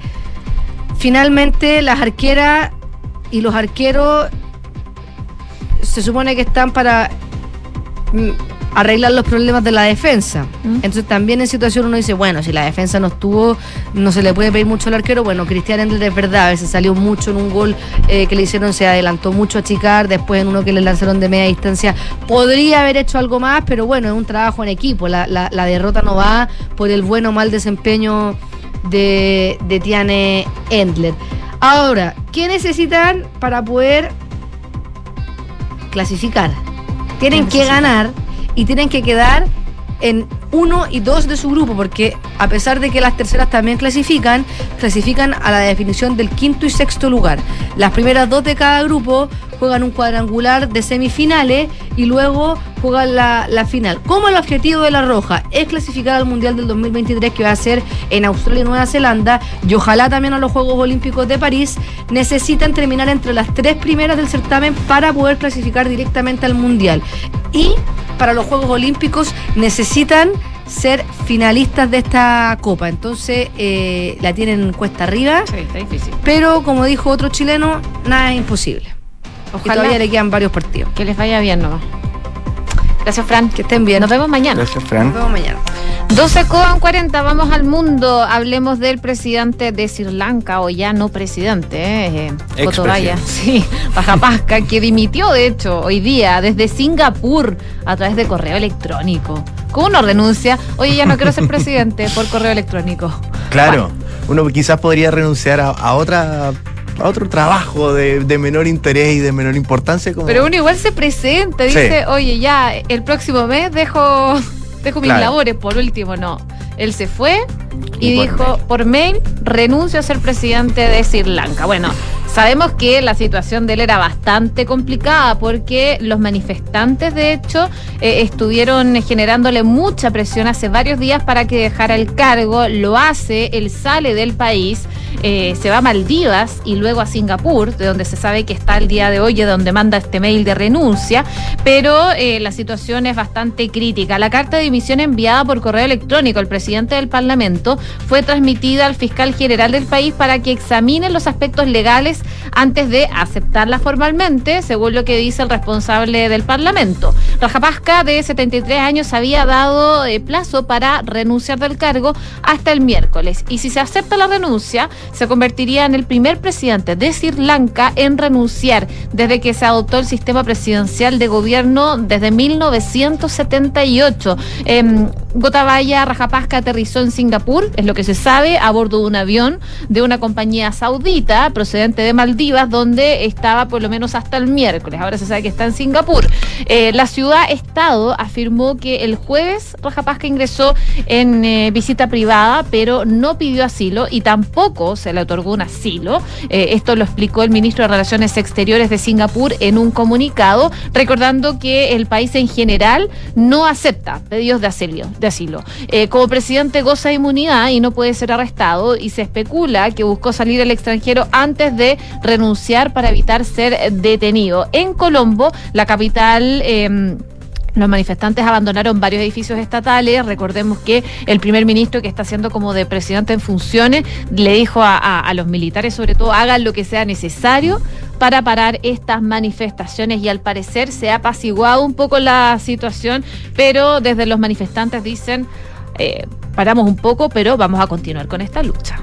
finalmente las arqueras y los arqueros se supone que están para mm, arreglar los problemas de la defensa. Entonces también en situación uno dice, bueno, si la defensa no estuvo, no se le puede pedir mucho al arquero. Bueno, Cristian Endler es verdad, a veces salió mucho en un gol eh, que le hicieron, se adelantó mucho a Chicar, después en uno que le lanzaron de media distancia. Podría haber hecho algo más, pero bueno, es un trabajo en equipo. La, la, la derrota no va por el buen o mal desempeño de, de Tiane Endler. Ahora, ¿qué necesitan para poder clasificar? Tienen que ganar y tienen que quedar en uno y dos de su grupo, porque a pesar de que las terceras también clasifican, clasifican a la definición del quinto y sexto lugar. Las primeras dos de cada grupo juegan un cuadrangular de semifinales y luego juegan la, la final. Como el objetivo de la Roja es clasificar al Mundial del 2023 que va a ser en Australia y Nueva Zelanda y ojalá también a los Juegos Olímpicos de París, necesitan terminar entre las tres primeras del certamen para poder clasificar directamente al Mundial. Y para los Juegos Olímpicos necesitan ser finalistas de esta copa. Entonces eh, la tienen cuesta arriba. Sí, está difícil. Pero como dijo otro chileno, nada es imposible. Ojalá. todavía le quedan varios partidos. Que les vaya bien nomás. Gracias, Fran. Que estén bien. Nos vemos mañana. Gracias, Fran. Nos vemos mañana. 12 con 40, vamos al mundo. Hablemos del presidente de Sri Lanka, o ya no presidente, eh, eh. Sí, Rajapaksa, que dimitió, de hecho, hoy día desde Singapur a través de correo electrónico. ¿Cómo uno renuncia? Oye, ya no quiero ser presidente por correo electrónico. Claro, uno quizás podría renunciar a, a otra a otro trabajo de, de, menor interés y de menor importancia. Como... Pero uno igual se presenta, dice, sí. oye, ya el próximo mes dejo, dejo mis claro. labores, por último, no. Él se fue y, y por dijo mail. por mail, renuncio a ser presidente de Sri Lanka. Bueno, Sabemos que la situación de él era bastante complicada porque los manifestantes, de hecho, eh, estuvieron generándole mucha presión hace varios días para que dejara el cargo. Lo hace, él sale del país, eh, se va a Maldivas y luego a Singapur, de donde se sabe que está el día de hoy y de donde manda este mail de renuncia. Pero eh, la situación es bastante crítica. La carta de dimisión enviada por correo electrónico al presidente del Parlamento fue transmitida al fiscal general del país para que examine los aspectos legales antes de aceptarla formalmente, según lo que dice el responsable del Parlamento. Rajapasca, de 73 años, había dado eh, plazo para renunciar del cargo hasta el miércoles. Y si se acepta la renuncia, se convertiría en el primer presidente de Sri Lanka en renunciar desde que se adoptó el sistema presidencial de gobierno desde 1978. Eh, Gotabaya Rajapasca aterrizó en Singapur, es lo que se sabe, a bordo de un avión de una compañía saudita procedente de Maldivas, donde estaba por lo menos hasta el miércoles. Ahora se sabe que está en Singapur. Eh, la ciudad-estado afirmó que el jueves Rajapasca ingresó en eh, visita privada, pero no pidió asilo y tampoco se le otorgó un asilo. Eh, esto lo explicó el ministro de Relaciones Exteriores de Singapur en un comunicado, recordando que el país en general no acepta pedidos de asilo. De asilo. Eh, como presidente goza de inmunidad y no puede ser arrestado y se especula que buscó salir al extranjero antes de renunciar para evitar ser detenido. En Colombo, la capital... Eh, los manifestantes abandonaron varios edificios estatales. Recordemos que el primer ministro, que está siendo como de presidente en funciones, le dijo a, los militares, sobre todo, hagan lo que sea necesario para parar estas manifestaciones. Y al parecer se ha apaciguado un poco la situación, pero desde los manifestantes dicen, eh, paramos un poco, pero vamos a continuar con esta lucha.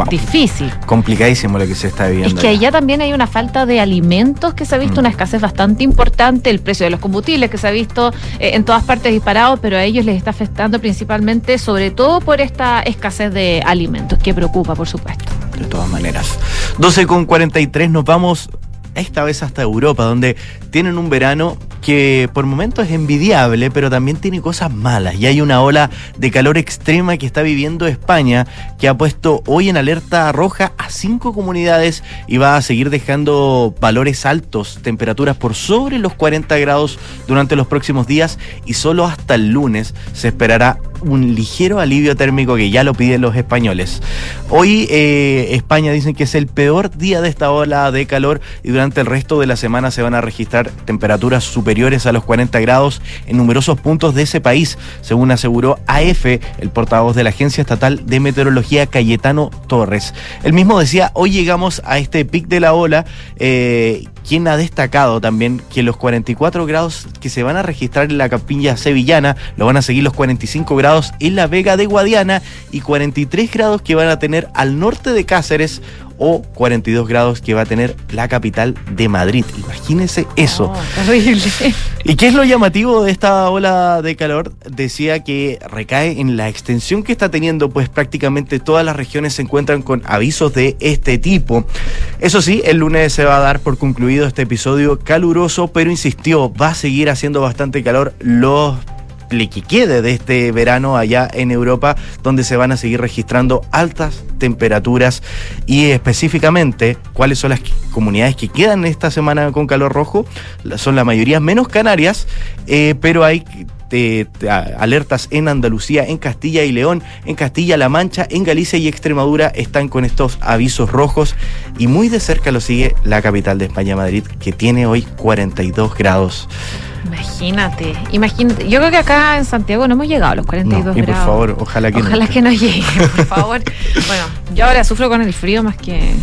Wow. Difícil. Complicadísimo lo que se está viviendo. Es que allá también hay una falta de alimentos que se ha visto mm. una escasez bastante importante, el precio de los combustibles que se ha visto eh, en todas partes disparado, pero a ellos les está afectando principalmente, sobre todo por esta escasez de alimentos, que preocupa, por supuesto. De todas maneras. 12 con 43, nos vamos esta vez hasta Europa, donde tienen un verano que por momentos es envidiable, pero también tiene cosas malas. Y hay una ola de calor extrema que está viviendo España, que ha puesto hoy en alerta roja a cinco comunidades y va a seguir dejando valores altos, temperaturas por sobre los 40 grados durante los próximos días y solo hasta el lunes se esperará un ligero alivio térmico que ya lo piden los españoles. Hoy eh, España dicen que es el peor día de esta ola de calor y durante el resto de la semana se van a registrar temperaturas superiores a los 40 grados en numerosos puntos de ese país, según aseguró AF, el portavoz de la Agencia Estatal de Meteorología Cayetano Torres. El mismo decía, hoy llegamos a este pic de la ola, eh, quien ha destacado también que los 44 grados que se van a registrar en la capilla sevillana lo van a seguir los 45 grados en la Vega de Guadiana y 43 grados que van a tener al norte de Cáceres o 42 grados que va a tener la capital de Madrid. Imagínense eso. terrible. ¿Y qué es lo llamativo de esta ola de calor? Decía que recae en la extensión que está teniendo, pues prácticamente todas las regiones se encuentran con avisos de este tipo. Eso sí, el lunes se va a dar por concluido este episodio caluroso, pero insistió, va a seguir haciendo bastante calor los que quede de este verano allá en Europa, donde se van a seguir registrando altas temperaturas y específicamente cuáles son las comunidades que quedan esta semana con calor rojo. Son la mayoría menos Canarias, eh, pero hay alertas en Andalucía, en Castilla y León, en Castilla-La Mancha, en Galicia y Extremadura están con estos avisos rojos y muy de cerca lo sigue la capital de España, Madrid, que tiene hoy 42 grados. Imagínate, imagínate. Yo creo que acá en Santiago no hemos llegado a los 42 no, y grados. por favor, ojalá que Ojalá que no llegue, por favor. bueno, yo ahora sufro con el frío más que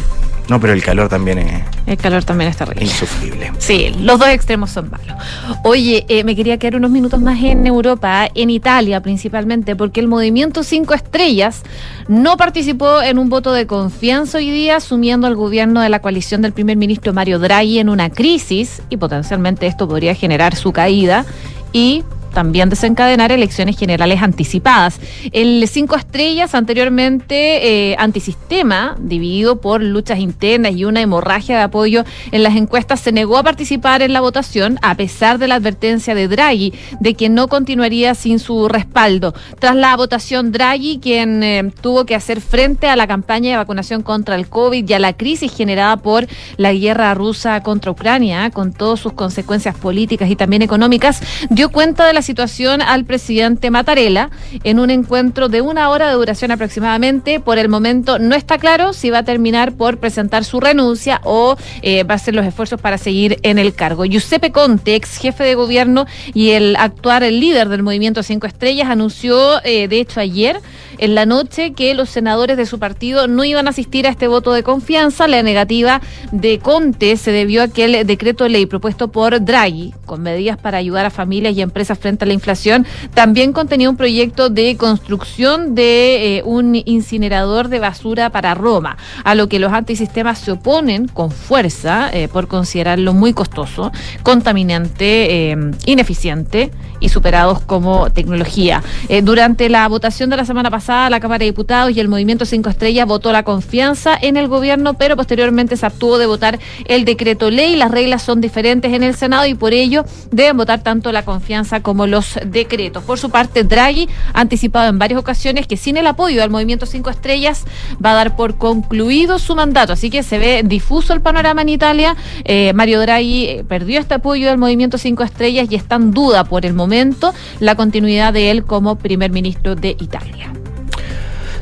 no, pero el calor también es. El calor también está terrible. Insufrible. Sí, los dos extremos son malos. Oye, eh, me quería quedar unos minutos más en Europa, en Italia principalmente, porque el movimiento Cinco Estrellas no participó en un voto de confianza hoy día, asumiendo al gobierno de la coalición del primer ministro Mario Draghi en una crisis, y potencialmente esto podría generar su caída. Y también desencadenar elecciones generales anticipadas. El Cinco Estrellas, anteriormente eh, antisistema, dividido por luchas internas y una hemorragia de apoyo en las encuestas, se negó a participar en la votación a pesar de la advertencia de Draghi de que no continuaría sin su respaldo. Tras la votación, Draghi, quien eh, tuvo que hacer frente a la campaña de vacunación contra el COVID y a la crisis generada por la guerra rusa contra Ucrania, con todas sus consecuencias políticas y también económicas, dio cuenta de la situación al presidente Matarela en un encuentro de una hora de duración aproximadamente. Por el momento no está claro si va a terminar por presentar su renuncia o eh, va a hacer los esfuerzos para seguir en el cargo. Giuseppe Conte, ex jefe de gobierno y el actual líder del movimiento Cinco Estrellas, anunció eh, de hecho ayer en la noche que los senadores de su partido no iban a asistir a este voto de confianza. La negativa de Conte se debió a que el decreto de ley propuesto por Draghi, con medidas para ayudar a familias y empresas frente a la inflación, también contenía un proyecto de construcción de eh, un incinerador de basura para Roma, a lo que los antisistemas se oponen con fuerza eh, por considerarlo muy costoso, contaminante, eh, ineficiente y superados como tecnología. durante la votación de la semana pasada, la Cámara de Diputados y el Movimiento Cinco Estrellas votó la confianza en el gobierno, pero posteriormente se abstuvo de votar el decreto ley. Las reglas son diferentes en el Senado y por ello deben votar tanto la confianza como los decretos. Por su parte, Draghi ha anticipado en varias ocasiones que sin el apoyo del Movimiento Cinco Estrellas va a dar por concluido su mandato. Así que se ve difuso el panorama en Italia. Eh, Mario Draghi eh, perdió este apoyo del Movimiento Cinco Estrellas y está en duda por el momento la continuidad de él como primer ministro de Italia.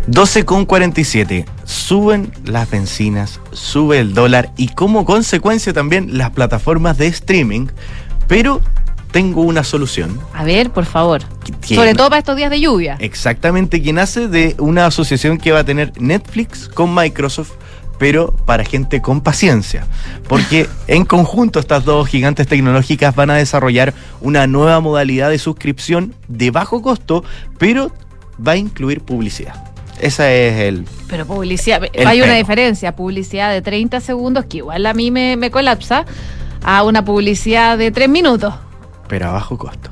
12,47. Suben las bencinas, sube el dólar y como consecuencia también las plataformas de streaming, pero tengo una solución. A ver, por favor. Sobre todo para estos días de lluvia. Exactamente, quien hace de una asociación que va a tener Netflix con Microsoft pero para gente con paciencia, porque en conjunto estas dos gigantes tecnológicas van a desarrollar una nueva modalidad de suscripción de bajo costo, pero va a incluir publicidad. Esa es el. Pero publicidad. hay una diferencia. Publicidad de 30 segundos, que igual a mí me, me colapsa, a una publicidad de 3 minutos. Pero a bajo costo.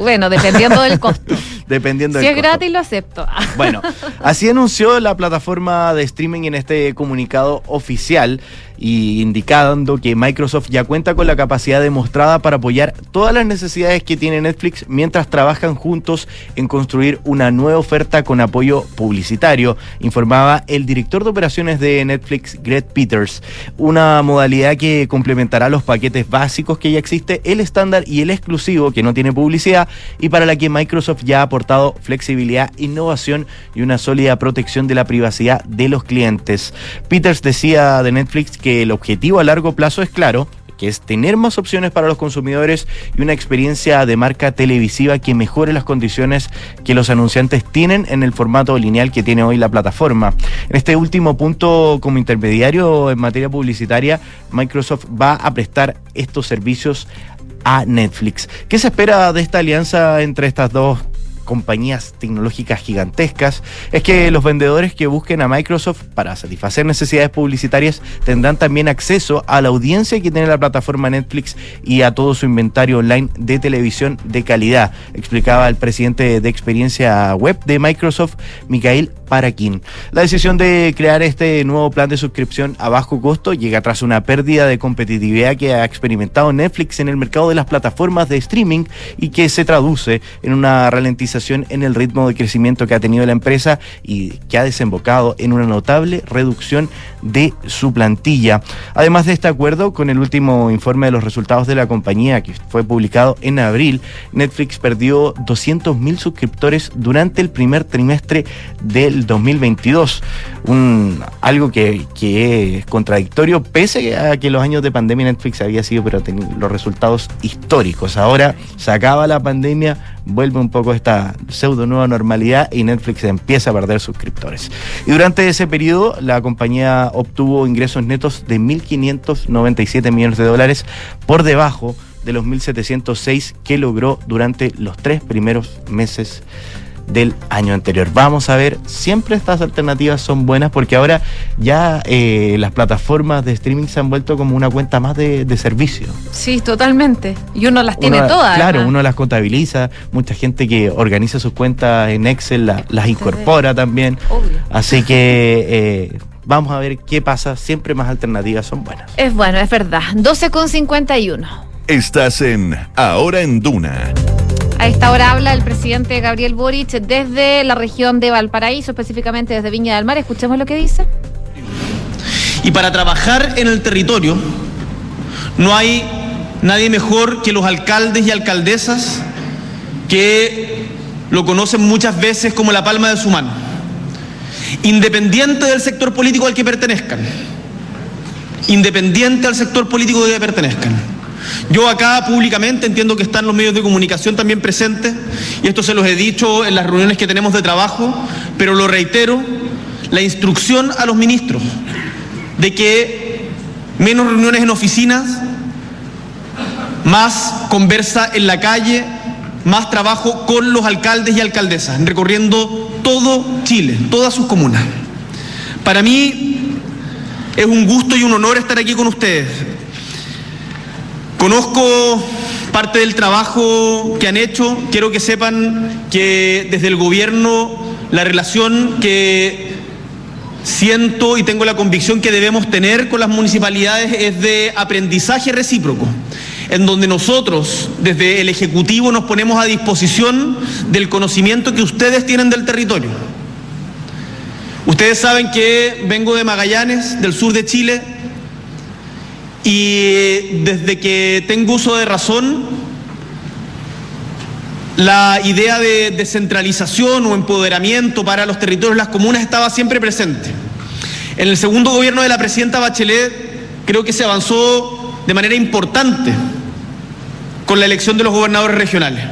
Bueno, dependiendo del costo. Dependiendo Si del es costo. gratis, lo acepto. Bueno, así anunció la plataforma de streaming en este comunicado oficial y indicando que Microsoft ya cuenta con la capacidad demostrada para apoyar todas las necesidades que tiene Netflix mientras trabajan juntos en construir una nueva oferta con apoyo publicitario, informaba el director de operaciones de Netflix, Greg Peters. Una modalidad que complementará los paquetes básicos que ya existe, el estándar y el exclusivo que no tiene publicidad y para la que Microsoft ya ha aportado flexibilidad, innovación y una sólida protección de la privacidad de los clientes. Peters decía de Netflix que el objetivo a largo plazo es claro, que es tener más opciones para los consumidores y una experiencia de marca televisiva que mejore las condiciones que los anunciantes tienen en el formato lineal que tiene hoy la plataforma. En este último punto, como intermediario en materia publicitaria, Microsoft va a prestar estos servicios a Netflix. ¿Qué se espera de esta alianza entre estas dos compañías tecnológicas gigantescas es que los vendedores que busquen a Microsoft para satisfacer necesidades publicitarias tendrán también acceso a la audiencia que tiene la plataforma Netflix y a todo su inventario online de televisión de calidad, explicaba el presidente de experiencia web de Microsoft, Mikhail Parakin. La decisión de crear este nuevo plan de suscripción a bajo costo llega tras una pérdida de competitividad que ha experimentado Netflix en el mercado de las plataformas de streaming y que se traduce en una ralentización en el ritmo de crecimiento que ha tenido la empresa y que ha desembocado en una notable reducción de su plantilla. Además de este acuerdo, con el último informe de los resultados de la compañía que fue publicado en abril, Netflix perdió 200.000 suscriptores durante el primer trimestre del 2022. Un, algo que, que es contradictorio, pese a que los años de pandemia Netflix había sido, pero los resultados históricos. Ahora se acaba la pandemia, vuelve un poco esta pseudo nueva normalidad y Netflix empieza a perder suscriptores. Y durante ese periodo, la compañía obtuvo ingresos netos de 1.597 millones de dólares por debajo de los 1.706 que logró durante los tres primeros meses del año anterior. Vamos a ver, siempre estas alternativas son buenas porque ahora ya eh, las plataformas de streaming se han vuelto como una cuenta más de, de servicio. Sí, totalmente. Y uno las tiene Uno- todas. Claro, además. uno las contabiliza, mucha gente que organiza sus cuentas en Excel la- las incorpora también. Obvio. Así que eh, vamos a ver qué pasa, siempre más alternativas son buenas. Es bueno, es verdad. 12 con 51. Estás en Ahora en Duna. A esta hora habla el presidente Gabriel Boric desde la región de Valparaíso, específicamente desde Viña del Mar. Escuchemos lo que dice. Y para trabajar en el territorio no hay nadie mejor que los alcaldes y alcaldesas que lo conocen muchas veces como la palma de su mano, independiente del sector político al que pertenezcan, independiente al sector político al que pertenezcan. Yo acá públicamente entiendo que están los medios de comunicación también presentes, y esto se los he dicho en las reuniones que tenemos de trabajo, pero lo reitero, la instrucción a los ministros de que menos reuniones en oficinas, más conversa en la calle, más trabajo con los alcaldes y alcaldesas, recorriendo todo Chile, todas sus comunas. Para mí es un gusto y un honor estar aquí con ustedes. Conozco parte del trabajo que han hecho, quiero que sepan que desde el gobierno la relación que siento y tengo la convicción que debemos tener con las municipalidades es de aprendizaje recíproco, en donde nosotros desde el Ejecutivo nos ponemos a disposición del conocimiento que ustedes tienen del territorio. Ustedes saben que vengo de Magallanes, del sur de Chile, y desde que tengo uso de razón, la idea de descentralización o empoderamiento para los territorios las comunas estaba siempre presente. En el segundo gobierno de la presidenta Bachelet creo que se avanzó de manera importante con la elección de los gobernadores regionales.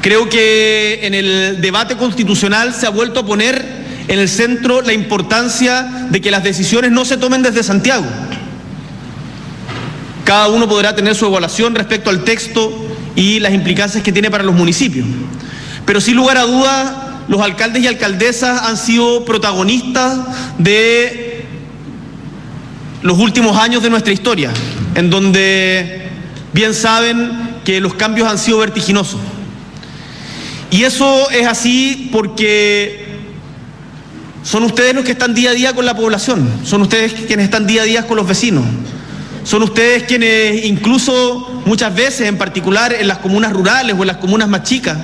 Creo que en el debate constitucional se ha vuelto a poner en el centro la importancia de que las decisiones no se tomen desde Santiago. Cada uno podrá tener su evaluación respecto al texto y las implicancias que tiene para los municipios. Pero sin lugar a dudas, los alcaldes y alcaldesas han sido protagonistas de los últimos años de nuestra historia, en donde bien saben que los cambios han sido vertiginosos. Y eso es así porque son ustedes los que están día a día con la población, son ustedes quienes están día a día con los vecinos, son ustedes quienes incluso muchas veces, en particular en las comunas rurales o en las comunas más chicas,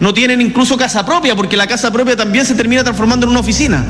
no tienen incluso casa propia, porque la casa propia también se termina transformando en una oficina.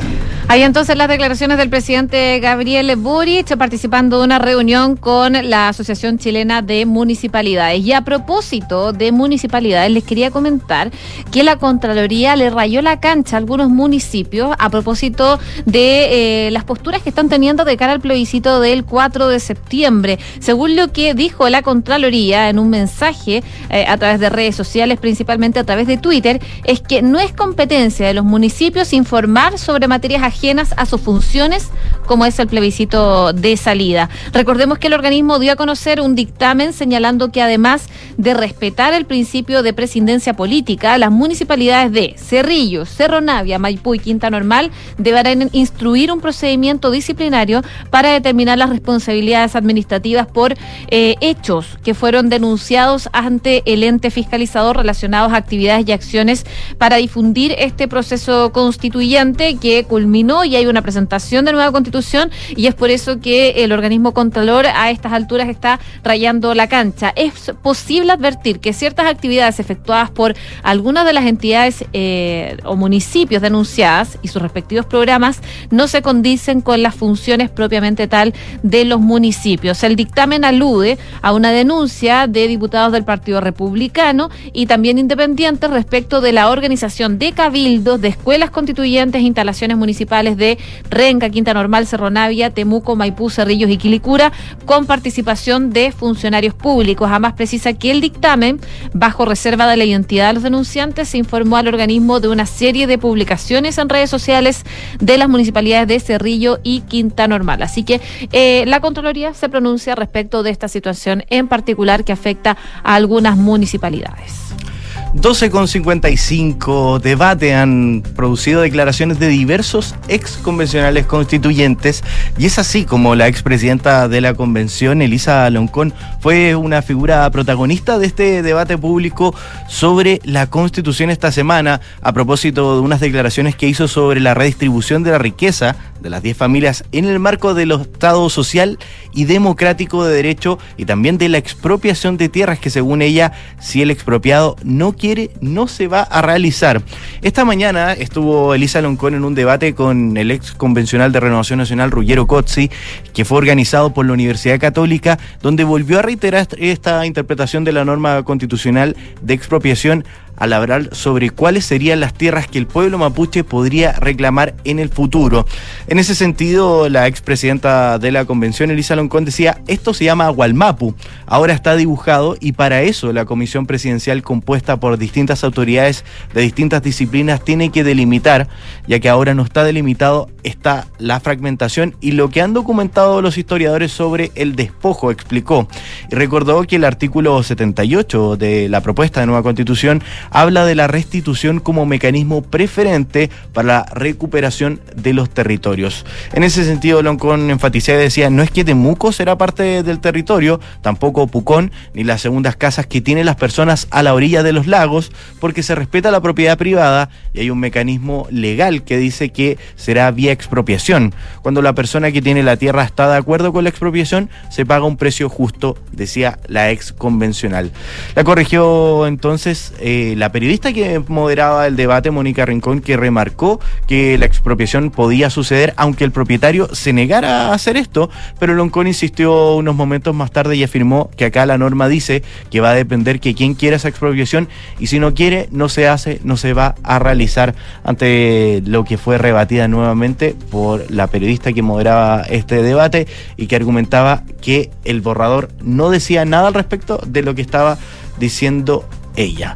Hay entonces las declaraciones del presidente Gabriel Boric participando de una reunión con la Asociación Chilena de Municipalidades. Y a propósito de municipalidades, les quería comentar que la Contraloría le rayó la cancha a algunos municipios a propósito de eh, las posturas que están teniendo de cara al plebiscito del 4 de septiembre. Según lo que dijo la Contraloría en un mensaje eh, a través de redes sociales, principalmente a través de Twitter, es que no es competencia de los municipios informar sobre materias ajenas a sus funciones, como es el plebiscito de salida. Recordemos que el organismo dio a conocer un dictamen señalando que además de respetar el principio de presidencia política, las municipalidades de Cerrillo, Cerro Navia, Maipú y Quinta Normal deberán instruir un procedimiento disciplinario para determinar las responsabilidades administrativas por eh, hechos que fueron denunciados ante el ente fiscalizador relacionados a actividades y acciones para difundir este proceso constituyente que culminó y hay una presentación de nueva constitución y es por eso que el organismo contralor a estas alturas está rayando la cancha. Es posible advertir que ciertas actividades efectuadas por algunas de las entidades eh, o municipios denunciadas y sus respectivos programas no se condicen con las funciones propiamente tal de los municipios. El dictamen alude a una denuncia de diputados del Partido Republicano y también independientes respecto de la organización de cabildos, de escuelas constituyentes, instalaciones municipales de Renca, Quinta Normal, Cerro Navia, Temuco, Maipú, Cerrillos y Quilicura, con participación de funcionarios públicos. Además, precisa que el dictamen, bajo reserva de la identidad de los denunciantes, se informó al organismo de una serie de publicaciones en redes sociales de las municipalidades de Cerrillo y Quinta Normal. Así que eh, la Contraloría se pronuncia respecto de esta situación en particular que afecta a algunas municipalidades. 12,55 debate han producido declaraciones de diversos ex convencionales constituyentes y es así como la expresidenta de la convención, Elisa Loncón, fue una figura protagonista de este debate público sobre la constitución esta semana a propósito de unas declaraciones que hizo sobre la redistribución de la riqueza de las 10 familias en el marco del Estado social y democrático de derecho y también de la expropiación de tierras que según ella, si el expropiado no quiere no se va a realizar. Esta mañana estuvo Elisa Loncón en un debate con el ex convencional de Renovación Nacional, Ruggero Cozzi, que fue organizado por la Universidad Católica, donde volvió a reiterar esta interpretación de la norma constitucional de expropiación al hablar sobre cuáles serían las tierras que el pueblo mapuche podría reclamar en el futuro. En ese sentido, la expresidenta de la convención, Elisa Loncón, decía, esto se llama Gualmapu, ahora está dibujado y para eso la comisión presidencial compuesta por distintas autoridades de distintas disciplinas tiene que delimitar, ya que ahora no está delimitado, está la fragmentación y lo que han documentado los historiadores sobre el despojo, explicó. Y recordó que el artículo 78 de la propuesta de nueva constitución habla de la restitución como mecanismo preferente para la recuperación de los territorios. En ese sentido, Loncón enfatizó y decía, no es que Temuco será parte del territorio, tampoco Pucón, ni las segundas casas que tienen las personas a la orilla de los lagos, porque se respeta la propiedad privada y hay un mecanismo legal que dice que será vía expropiación. Cuando la persona que tiene la tierra está de acuerdo con la expropiación, se paga un precio justo, decía la ex convencional. La corrigió entonces eh, la periodista que moderaba el debate, Mónica Rincón, que remarcó que la expropiación podía suceder aunque el propietario se negara a hacer esto, pero Loncón insistió unos momentos más tarde y afirmó que acá la norma dice que va a depender que quien quiera esa expropiación y si no quiere, no se hace, no se va a realizar ante lo que fue rebatida nuevamente por la periodista que moderaba este debate y que argumentaba que el borrador no decía nada al respecto de lo que estaba diciendo ella.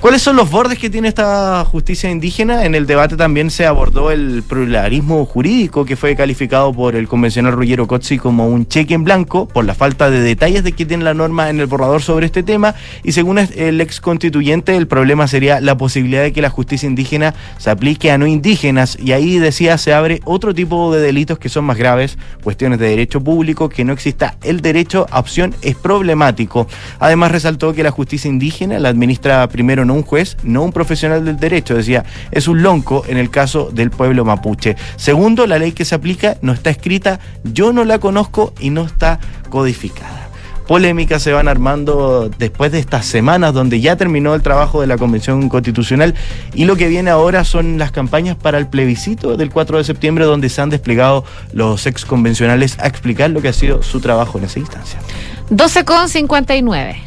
¿Cuáles son los bordes que tiene esta justicia indígena? En el debate también se abordó el pluralismo jurídico que fue calificado por el convencional Ruggiero Cozzi como un cheque en blanco por la falta de detalles de que tiene la norma en el borrador sobre este tema y según el ex constituyente el problema sería la posibilidad de que la justicia indígena se aplique a no indígenas y ahí decía se abre otro tipo de delitos que son más graves, cuestiones de derecho público, que no exista el derecho a opción es problemático. Además resaltó que la justicia indígena la administra primero no un juez, no un profesional del derecho. Decía, es un lonco en el caso del pueblo mapuche. Segundo, la ley que se aplica no está escrita, yo no la conozco y no está codificada polémicas se van armando después de estas semanas donde ya terminó el trabajo de la Convención Constitucional y lo que viene ahora son las campañas para el plebiscito del 4 de septiembre donde se han desplegado los ex convencionales a explicar lo que ha sido su trabajo en esa instancia. 12 con 59.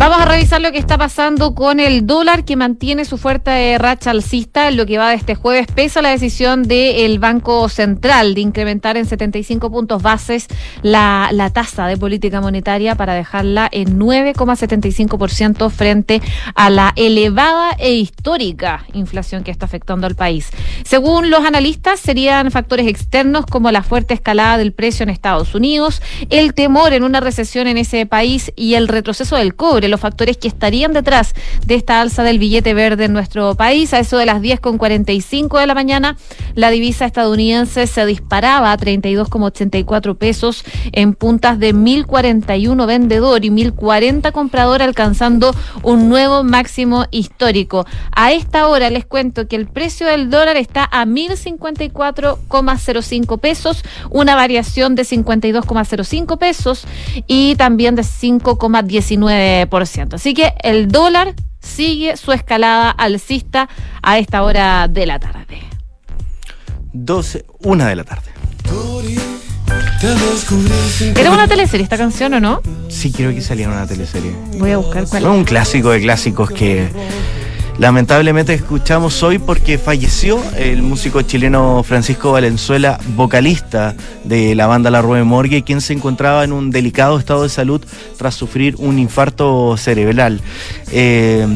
Vamos a revisar lo que está pasando con el dólar que mantiene su fuerte racha alcista en lo que va de este jueves, pese a la decisión del Banco Central de incrementar en 75 puntos bases la, la tasa de política monetaria para dejarla en 9,75% frente a la elevada e histórica inflación que está afectando al país. Según los analistas, serían factores externos como la fuerte escalada del precio en Estados Unidos, el temor en una recesión en ese país y el retroceso del cobre los factores que estarían detrás de esta alza del billete verde en nuestro país. A eso de las 10.45 de la mañana, la divisa estadounidense se disparaba a 32,84 pesos en puntas de 1.041 vendedor y 1.040 comprador, alcanzando un nuevo máximo histórico. A esta hora les cuento que el precio del dólar está a 1.054,05 pesos, una variación de 52,05 pesos y también de 5,19%. Así que el dólar sigue su escalada alcista a esta hora de la tarde. 12, una de la tarde. ¿Era una teleserie esta canción o no? Sí, creo que salía en una teleserie. Voy a buscar cuál. Fue un clásico de clásicos que lamentablemente escuchamos hoy porque falleció el músico chileno Francisco Valenzuela, vocalista de la banda La Rue Morgue, quien se encontraba en un delicado estado de salud tras sufrir un infarto cerebral. Eh,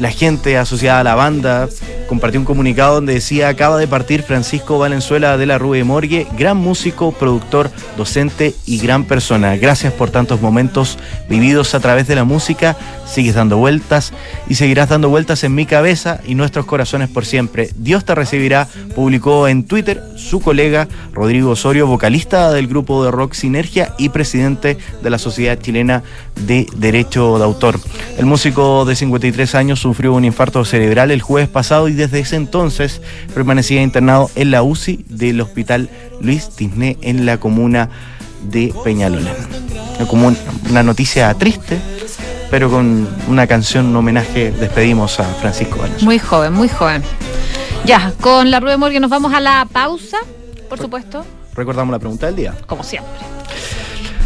la gente asociada a la banda compartió un comunicado donde decía acaba de partir Francisco Valenzuela de la Rue Morgue, gran músico, productor, docente y gran persona. Gracias por tantos momentos vividos a través de la música. Sigues dando vueltas y seguirás dando vueltas en mi cabeza y nuestros corazones por siempre. Dios te recibirá, publicó en Twitter su colega Rodrigo Osorio, vocalista del grupo de rock Sinergia y presidente de la Sociedad Chilena de Derecho de Autor. El músico de 53 años sufrió un infarto cerebral el jueves pasado y desde ese entonces permanecía internado en la UCI del Hospital Luis Tisné en la comuna de Peñalolén. Como una noticia triste, pero con una canción, un homenaje, despedimos a Francisco. Muy joven, muy joven. Ya, con la rueda de morgue nos vamos a la pausa, por supuesto. Recordamos la pregunta del día. Como siempre.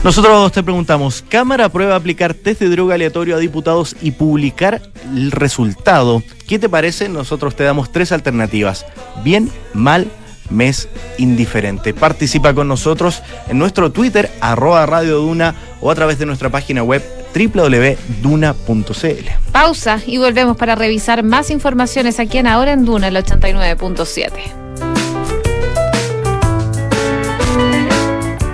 Nosotros te preguntamos, ¿Cámara aprueba aplicar test de droga aleatorio a diputados y publicar el resultado? ¿Qué te parece? Nosotros te damos tres alternativas. Bien, mal, mes indiferente. Participa con nosotros en nuestro Twitter, arroba Radio Duna, o a través de nuestra página web www.duna.cl. Pausa y volvemos para revisar más informaciones aquí en Ahora en Duna, el 89.7.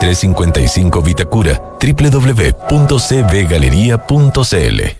4355 Vitacura, www.cbgalería.cl.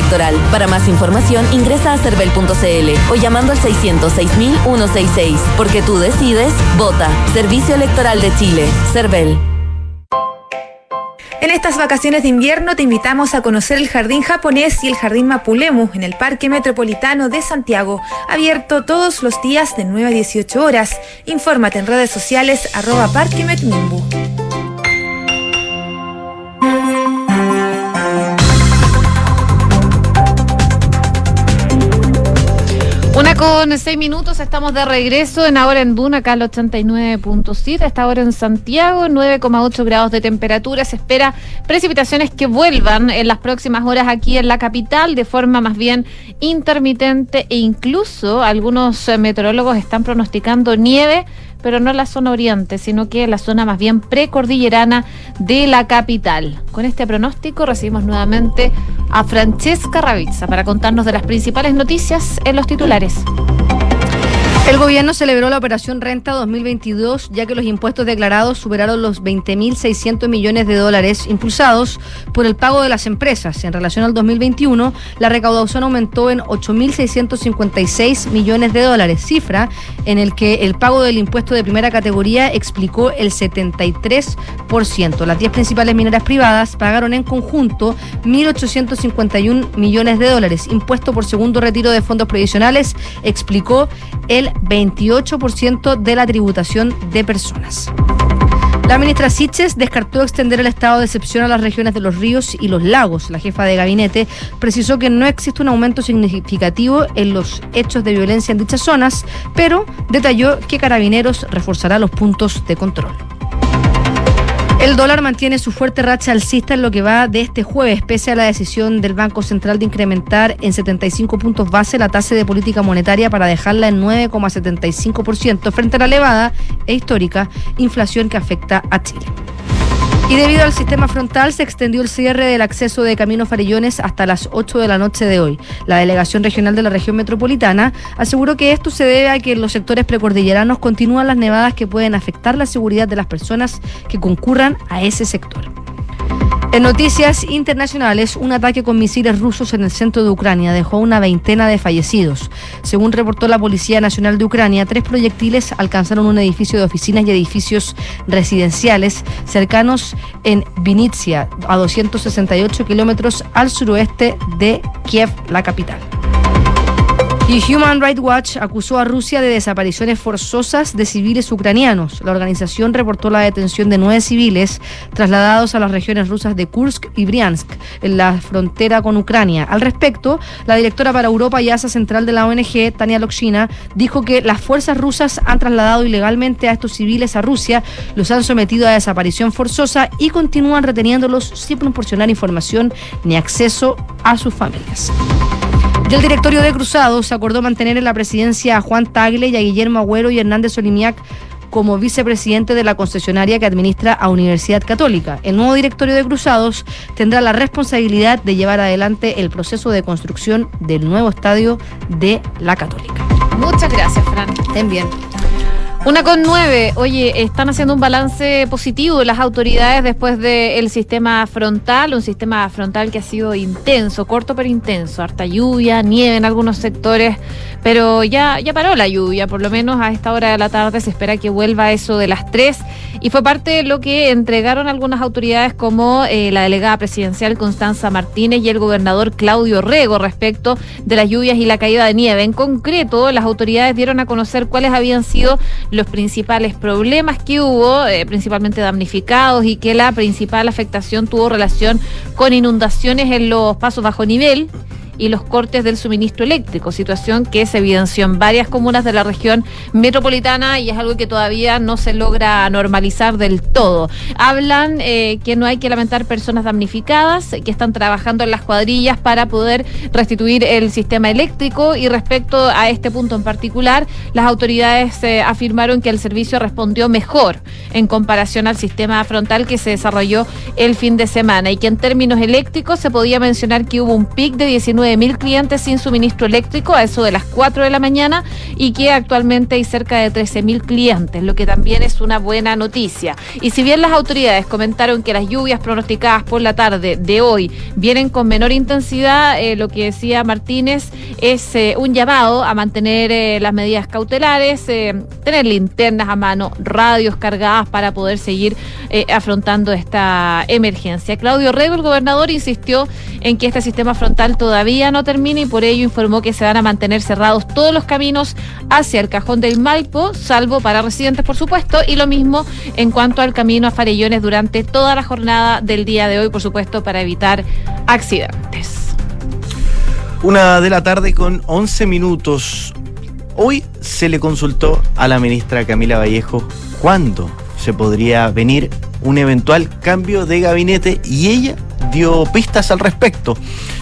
Para más información ingresa a cervel.cl o llamando al 606.166. Porque tú decides, vota. Servicio Electoral de Chile. Cervel. En estas vacaciones de invierno te invitamos a conocer el Jardín Japonés y el Jardín Mapulemu en el Parque Metropolitano de Santiago, abierto todos los días de 9 a 18 horas. Infórmate en redes sociales arroba Parque. Con seis minutos, estamos de regreso en ahora en Duna, acá al 89.7, esta hora en Santiago, 9,8 grados de temperatura. Se espera precipitaciones que vuelvan en las próximas horas aquí en la capital de forma más bien intermitente e incluso algunos eh, meteorólogos están pronosticando nieve pero no la zona oriente, sino que la zona más bien precordillerana de la capital. Con este pronóstico recibimos nuevamente a Francesca Ravizza para contarnos de las principales noticias en los titulares. El gobierno celebró la operación Renta 2022 ya que los impuestos declarados superaron los 20.600 millones de dólares impulsados por el pago de las empresas. En relación al 2021, la recaudación aumentó en 8.656 millones de dólares, cifra en el que el pago del impuesto de primera categoría explicó el 73%. Las 10 principales mineras privadas pagaron en conjunto 1.851 millones de dólares. Impuesto por segundo retiro de fondos previsionales explicó el 28% de la tributación de personas. La ministra Siches descartó extender el estado de excepción a las regiones de los ríos y los lagos. La jefa de gabinete precisó que no existe un aumento significativo en los hechos de violencia en dichas zonas, pero detalló que Carabineros reforzará los puntos de control. El dólar mantiene su fuerte racha alcista en lo que va de este jueves, pese a la decisión del Banco Central de incrementar en 75 puntos base la tasa de política monetaria para dejarla en 9,75% frente a la elevada e histórica inflación que afecta a Chile. Y debido al sistema frontal se extendió el cierre del acceso de Camino Farillones hasta las 8 de la noche de hoy. La delegación regional de la región metropolitana aseguró que esto se debe a que en los sectores precordilleranos continúan las nevadas que pueden afectar la seguridad de las personas que concurran a ese sector. En noticias internacionales, un ataque con misiles rusos en el centro de Ucrania dejó una veintena de fallecidos. Según reportó la Policía Nacional de Ucrania, tres proyectiles alcanzaron un edificio de oficinas y edificios residenciales cercanos en Vinitsia, a 268 kilómetros al suroeste de Kiev, la capital. Y Human Rights Watch acusó a Rusia de desapariciones forzosas de civiles ucranianos. La organización reportó la detención de nueve civiles trasladados a las regiones rusas de Kursk y Briansk, en la frontera con Ucrania. Al respecto, la directora para Europa y Asia Central de la ONG, Tania Lokshina, dijo que las fuerzas rusas han trasladado ilegalmente a estos civiles a Rusia, los han sometido a desaparición forzosa y continúan reteniéndolos sin proporcionar información ni acceso a sus familias. Y el directorio de Cruzados acordó mantener en la presidencia a Juan Tagle y a Guillermo Agüero y Hernández Olimiac como vicepresidente de la concesionaria que administra a Universidad Católica. El nuevo directorio de Cruzados tendrá la responsabilidad de llevar adelante el proceso de construcción del nuevo estadio de la Católica. Muchas gracias, Fran. Estén bien. Una con nueve. Oye, están haciendo un balance positivo las autoridades después del sistema frontal, un sistema frontal que ha sido intenso, corto pero intenso. Harta lluvia, nieve en algunos sectores, pero ya, ya paró la lluvia, por lo menos a esta hora de la tarde se espera que vuelva eso de las tres. Y fue parte de lo que entregaron algunas autoridades como eh, la delegada presidencial Constanza Martínez y el gobernador Claudio Rego respecto de las lluvias y la caída de nieve. En concreto, las autoridades dieron a conocer cuáles habían sido los principales problemas que hubo, eh, principalmente damnificados, y que la principal afectación tuvo relación con inundaciones en los pasos bajo nivel y los cortes del suministro eléctrico, situación que se evidenció en varias comunas de la región metropolitana y es algo que todavía no se logra normalizar del todo. Hablan eh, que no hay que lamentar personas damnificadas, que están trabajando en las cuadrillas para poder restituir el sistema eléctrico y respecto a este punto en particular, las autoridades eh, afirmaron que el servicio respondió mejor en comparación al sistema frontal que se desarrolló el fin de semana y que en términos eléctricos se podía mencionar que hubo un pic de 19 mil clientes sin suministro eléctrico a eso de las 4 de la mañana y que actualmente hay cerca de 13 mil clientes, lo que también es una buena noticia. Y si bien las autoridades comentaron que las lluvias pronosticadas por la tarde de hoy vienen con menor intensidad, eh, lo que decía Martínez es eh, un llamado a mantener eh, las medidas cautelares, tener linternas a mano, radios cargadas para poder seguir afrontando esta emergencia. Claudio Rego, el gobernador, insistió en que este sistema frontal todavía no termina y por ello informó que se van a mantener cerrados todos los caminos hacia el cajón del Maipo, salvo para residentes, por supuesto, y lo mismo en cuanto al camino a Farellones durante toda la jornada del día de hoy, por supuesto, para evitar accidentes. Una de la tarde con 11 minutos. Hoy se le consultó a la ministra Camila Vallejo cuándo se podría venir un eventual cambio de gabinete y ella dio pistas al respecto.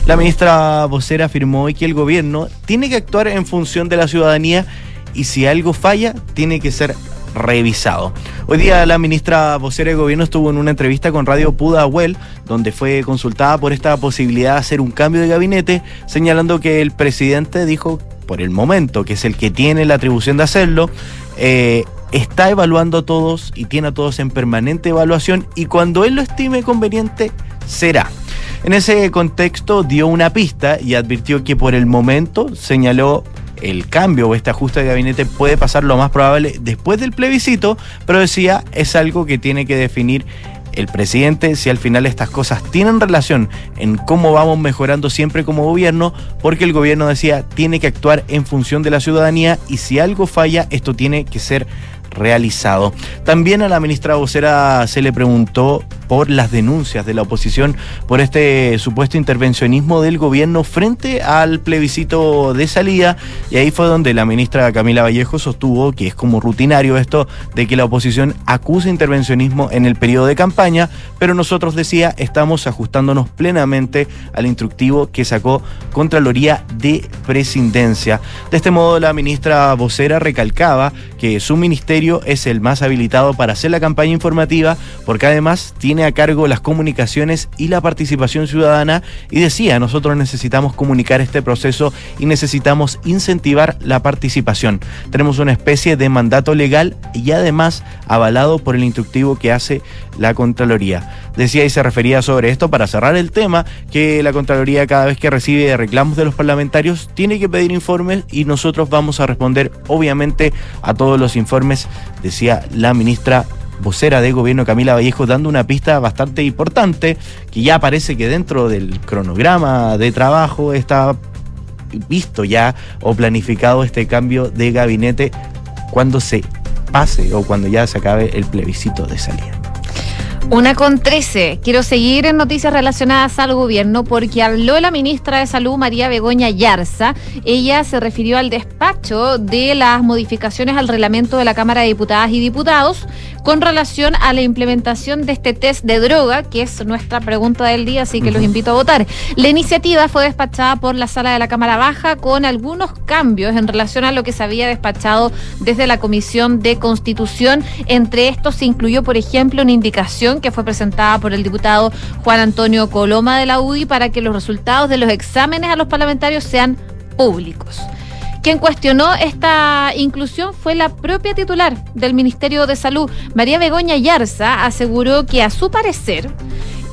La ministra vocera afirmó hoy que el gobierno tiene que actuar en función de la ciudadanía y si algo falla, tiene que ser revisado. Hoy día la ministra vocera de gobierno estuvo en una entrevista con Radio Pudahuel, donde fue consultada por esta posibilidad de hacer un cambio de gabinete, señalando que el presidente dijo por el momento, que es el que tiene la atribución de hacerlo, eh, está evaluando a todos y tiene a todos en permanente evaluación y cuando él lo estime conveniente, será. En ese contexto dio una pista y advirtió que por el momento señaló el cambio o este ajuste de gabinete puede pasar lo más probable después del plebiscito, pero decía es algo que tiene que definir el presidente si al final estas cosas tienen relación en cómo vamos mejorando siempre como gobierno, porque el gobierno decía tiene que actuar en función de la ciudadanía y si algo falla esto tiene que ser realizado. También a la ministra vocera se le preguntó por las denuncias de la oposición por este supuesto intervencionismo del gobierno frente al plebiscito de salida y ahí fue donde la ministra Camila Vallejo sostuvo que es como rutinario esto de que la oposición acusa intervencionismo en el periodo de campaña, pero nosotros decía estamos ajustándonos plenamente al instructivo que sacó Contraloría de Presidencia. De este modo la ministra vocera recalcaba que su ministerio es el más habilitado para hacer la campaña informativa porque además tiene a cargo las comunicaciones y la participación ciudadana y decía, nosotros necesitamos comunicar este proceso y necesitamos incentivar la participación. Tenemos una especie de mandato legal y además avalado por el instructivo que hace la Contraloría. Decía y se refería sobre esto para cerrar el tema que la Contraloría cada vez que recibe reclamos de los parlamentarios tiene que pedir informes y nosotros vamos a responder obviamente a todos los informes, decía la ministra vocera de gobierno Camila Vallejo dando una pista bastante importante que ya parece que dentro del cronograma de trabajo está visto ya o planificado este cambio de gabinete cuando se pase o cuando ya se acabe el plebiscito de salida. Una con trece. Quiero seguir en noticias relacionadas al gobierno porque habló la ministra de Salud, María Begoña Yarza. Ella se refirió al despacho de las modificaciones al reglamento de la Cámara de Diputadas y Diputados con relación a la implementación de este test de droga, que es nuestra pregunta del día, así que los invito a votar. La iniciativa fue despachada por la sala de la Cámara Baja con algunos cambios en relación a lo que se había despachado desde la Comisión de Constitución. Entre estos se incluyó, por ejemplo, una indicación que fue presentada por el diputado Juan Antonio Coloma de la UDI para que los resultados de los exámenes a los parlamentarios sean públicos. Quien cuestionó esta inclusión fue la propia titular del Ministerio de Salud, María Begoña Yarza, aseguró que a su parecer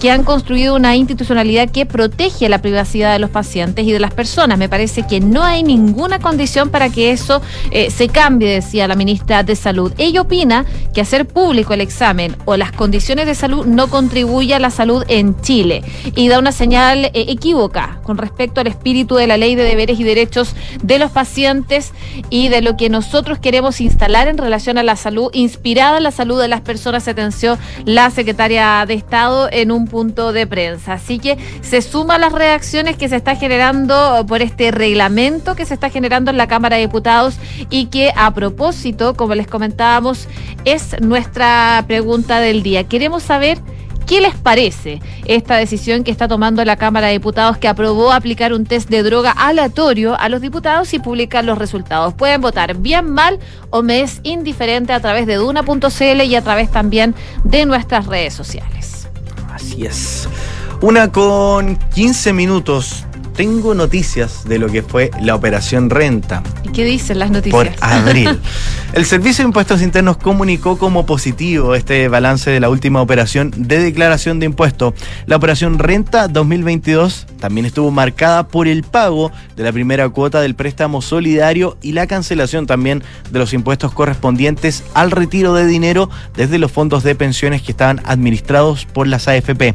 que han construido una institucionalidad que protege la privacidad de los pacientes y de las personas. Me parece que no hay ninguna condición para que eso eh, se cambie, decía la ministra de Salud. Ella opina que hacer público el examen o las condiciones de salud no contribuye a la salud en Chile y da una señal eh, equívoca con respecto al espíritu de la ley de deberes y derechos de los pacientes y de lo que nosotros queremos instalar en relación a la salud, inspirada en la salud de las personas, se atenció la secretaria de Estado en un punto de prensa. Así que se suma las reacciones que se está generando por este reglamento que se está generando en la Cámara de Diputados y que a propósito, como les comentábamos, es nuestra pregunta del día. Queremos saber ¿Qué les parece esta decisión que está tomando la Cámara de Diputados que aprobó aplicar un test de droga aleatorio a los diputados y publicar los resultados? Pueden votar bien, mal o me es indiferente a través de duna.cl y a través también de nuestras redes sociales. Así es. Una con 15 minutos. Tengo noticias de lo que fue la operación Renta. ¿Y qué dicen las noticias? Por abril. El Servicio de Impuestos Internos comunicó como positivo este balance de la última operación de declaración de impuestos. La operación Renta 2022 también estuvo marcada por el pago de la primera cuota del préstamo solidario y la cancelación también de los impuestos correspondientes al retiro de dinero desde los fondos de pensiones que estaban administrados por las AFP.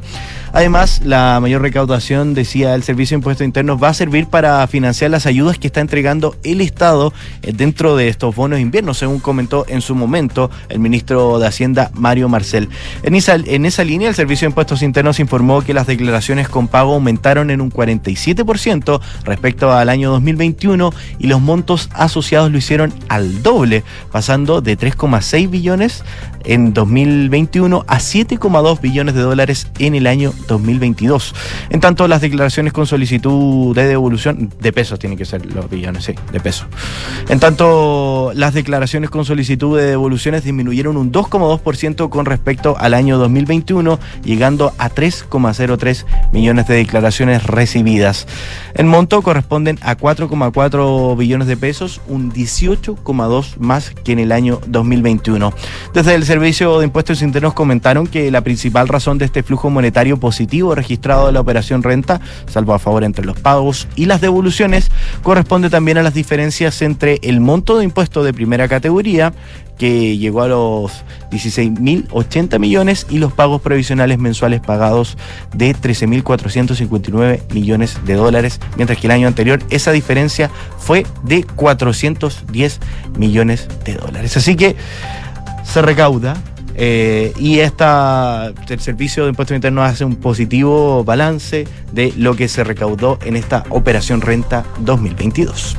Además, la mayor recaudación, decía el Servicio de Impuestos Internos, va a servir para financiar las ayudas que está entregando el Estado eh, dentro de estos bonos de invierno, según comentó en su momento el ministro de Hacienda, Mario Marcel. En esa, en esa línea, el Servicio de Impuestos Internos informó que las declaraciones con pago aumentaron en un 47% respecto al año 2021 y los montos asociados lo hicieron al doble, pasando de 3,6 billones en 2021 a 7,2 billones de dólares en el año 2022. En tanto, las declaraciones con solicitud de devolución de pesos tienen que ser los billones, sí, de pesos. En tanto, las declaraciones con solicitud de devoluciones disminuyeron un 2,2% con respecto al año 2021, llegando a 3,03 millones de declaraciones recibidas. En monto corresponden a 4,4 billones de pesos, un 18,2 más que en el año 2021. Desde el Servicio de Impuestos Internos comentaron que la principal razón de este flujo monetario positivo registrado de la operación renta, salvo a favor entre los pagos y las devoluciones, corresponde también a las diferencias entre el monto de impuesto de primera categoría, que llegó a los 16.080 millones y los pagos previsionales mensuales pagados de 13.459 millones de dólares, mientras que el año anterior esa diferencia fue de 410 millones de dólares. Así que se recauda eh, y esta, el Servicio de Impuestos Internos hace un positivo balance de lo que se recaudó en esta operación renta 2022.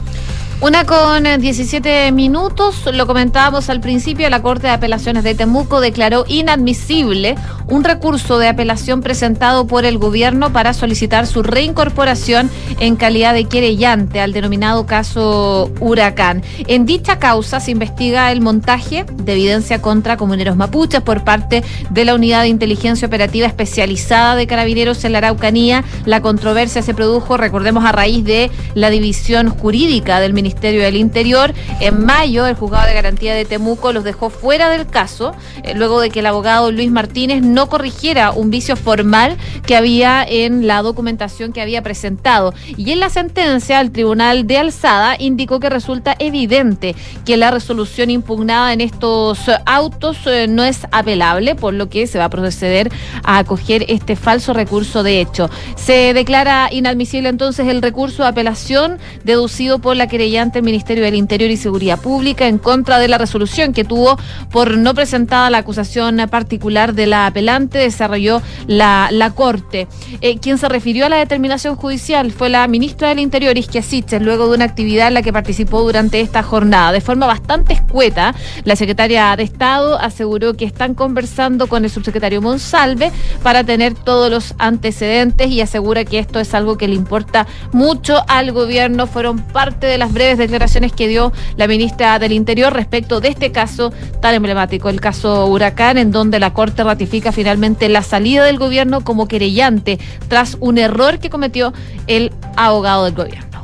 Una con eh, 17 minutos, lo comentábamos al principio, la Corte de Apelaciones de Temuco declaró inadmisible un recurso de apelación presentado por el gobierno para solicitar su reincorporación en calidad de querellante al denominado caso Huracán. En dicha causa se investiga el montaje de evidencia contra comuneros mapuches por parte de la Unidad de Inteligencia Operativa Especializada de Carabineros en la Araucanía. La controversia se produjo, recordemos, a raíz de la división jurídica del Ministerio del Interior. En mayo, el juzgado de garantía de Temuco los dejó fuera del caso, eh, luego de que el abogado Luis Martínez no corrigiera un vicio formal que había en la documentación que había presentado. Y en la sentencia, el Tribunal de Alzada indicó que resulta evidente que la resolución impugnada en estos autos eh, no es apelable, por lo que se va a proceder a acoger este falso recurso de hecho. Se declara inadmisible entonces el recurso de apelación deducido por la querellante el Ministerio del Interior y Seguridad Pública en contra de la resolución que tuvo por no presentada la acusación particular de la apelante, desarrolló la, la Corte. Eh, quien se refirió a la determinación judicial fue la ministra del Interior, Isquia Siches, luego de una actividad en la que participó durante esta jornada. De forma bastante escueta, la secretaria de Estado aseguró que están conversando con el subsecretario Monsalve para tener todos los antecedentes y asegura que esto es algo que le importa mucho al gobierno. Fueron parte de las breves declaraciones que dio la ministra del Interior respecto de este caso tan emblemático, el caso Huracán, en donde la Corte ratifica finalmente la salida del gobierno como querellante tras un error que cometió el abogado del gobierno.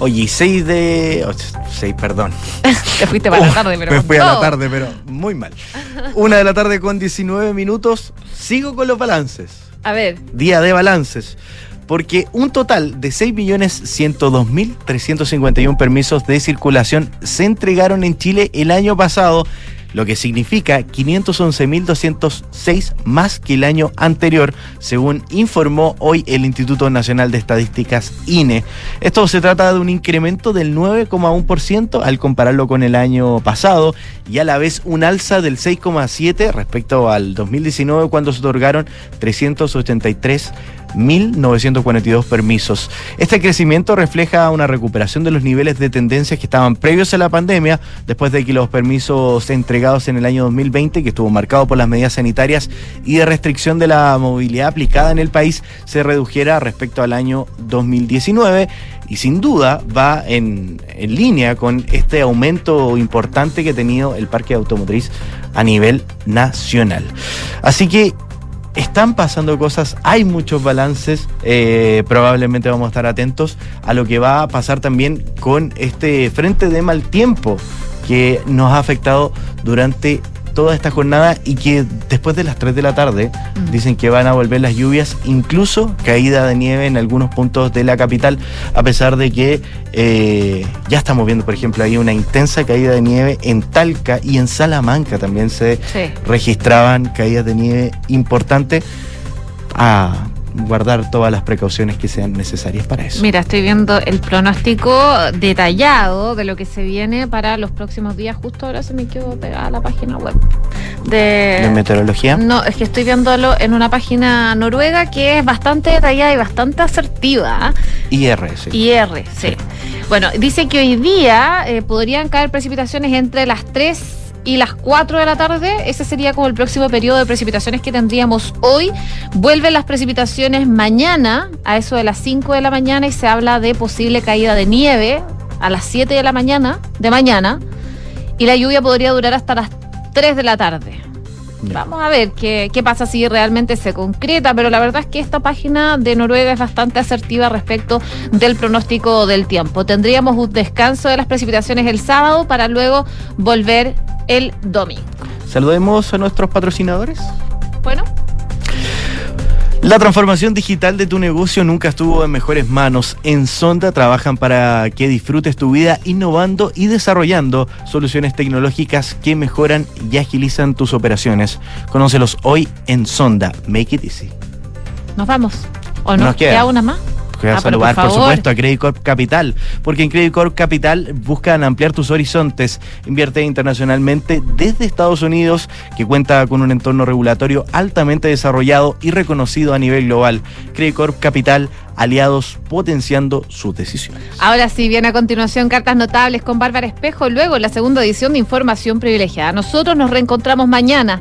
Oye, 6 de. 6, perdón. Te fuiste para la tarde, pero. Me fui a con la tarde, pero muy mal. Una de la tarde con 19 minutos. Sigo con los balances. A ver, Día de balances. Porque un total de 6.102.351 permisos de circulación se entregaron en Chile el año pasado, lo que significa 511.206 más que el año anterior, según informó hoy el Instituto Nacional de Estadísticas INE. Esto se trata de un incremento del 9,1% al compararlo con el año pasado y a la vez un alza del 6,7% respecto al 2019 cuando se otorgaron 383 1.942 permisos. Este crecimiento refleja una recuperación de los niveles de tendencias que estaban previos a la pandemia, después de que los permisos entregados en el año 2020, que estuvo marcado por las medidas sanitarias y de restricción de la movilidad aplicada en el país, se redujera respecto al año 2019 y sin duda va en, en línea con este aumento importante que ha tenido el parque automotriz a nivel nacional. Así que están pasando cosas, hay muchos balances, eh, probablemente vamos a estar atentos a lo que va a pasar también con este frente de mal tiempo que nos ha afectado durante toda esta jornada y que después de las 3 de la tarde dicen que van a volver las lluvias, incluso caída de nieve en algunos puntos de la capital, a pesar de que eh, ya estamos viendo, por ejemplo, ahí una intensa caída de nieve en Talca y en Salamanca también se Sí. registraban caídas de nieve importantes a guardar todas las precauciones que sean necesarias para eso. Mira, estoy viendo el pronóstico detallado de lo que se viene para los próximos días. Justo ahora se me quedó pegada la página web de... ¿De meteorología? No, es que estoy viéndolo en una página noruega que es bastante detallada y bastante asertiva. ¿ah? IRS. IR, sí. Bueno, dice que hoy día eh, podrían caer precipitaciones entre las 3 y las 4 de la tarde. Ese sería como el próximo periodo de precipitaciones que tendríamos hoy. Vuelven las precipitaciones mañana, a eso de las 5 de la mañana, y se habla de posible caída de nieve a las 7 de la mañana, de mañana, y la lluvia podría durar hasta las 3 de la tarde. Vamos a ver qué, qué pasa si realmente se concreta, pero la verdad es que esta página de Noruega es bastante asertiva respecto del pronóstico del tiempo. Tendríamos un descanso de las precipitaciones el sábado para luego volver el domingo. Saludemos a nuestros patrocinadores. Bueno, La transformación digital de tu negocio nunca estuvo en mejores manos. En Sonda trabajan para que disfrutes tu vida innovando y desarrollando soluciones tecnológicas que mejoran y agilizan tus operaciones. Conócelos hoy en Sonda. Make it easy. nos vamos. ¿O no? Nos queda. ¿Queda una más? A Ah, saludar, por por, supuesto, a Credit Corp Capital, porque en Credit Corp Capital buscan ampliar tus horizontes. Invierte internacionalmente desde Estados Unidos, que cuenta con un entorno regulatorio altamente desarrollado y reconocido a nivel global. Credit Corp Capital, aliados potenciando sus decisiones. Ahora sí, viene a continuación cartas notables con Bárbara Espejo, luego la segunda edición de Información Privilegiada. Nosotros nos reencontramos mañana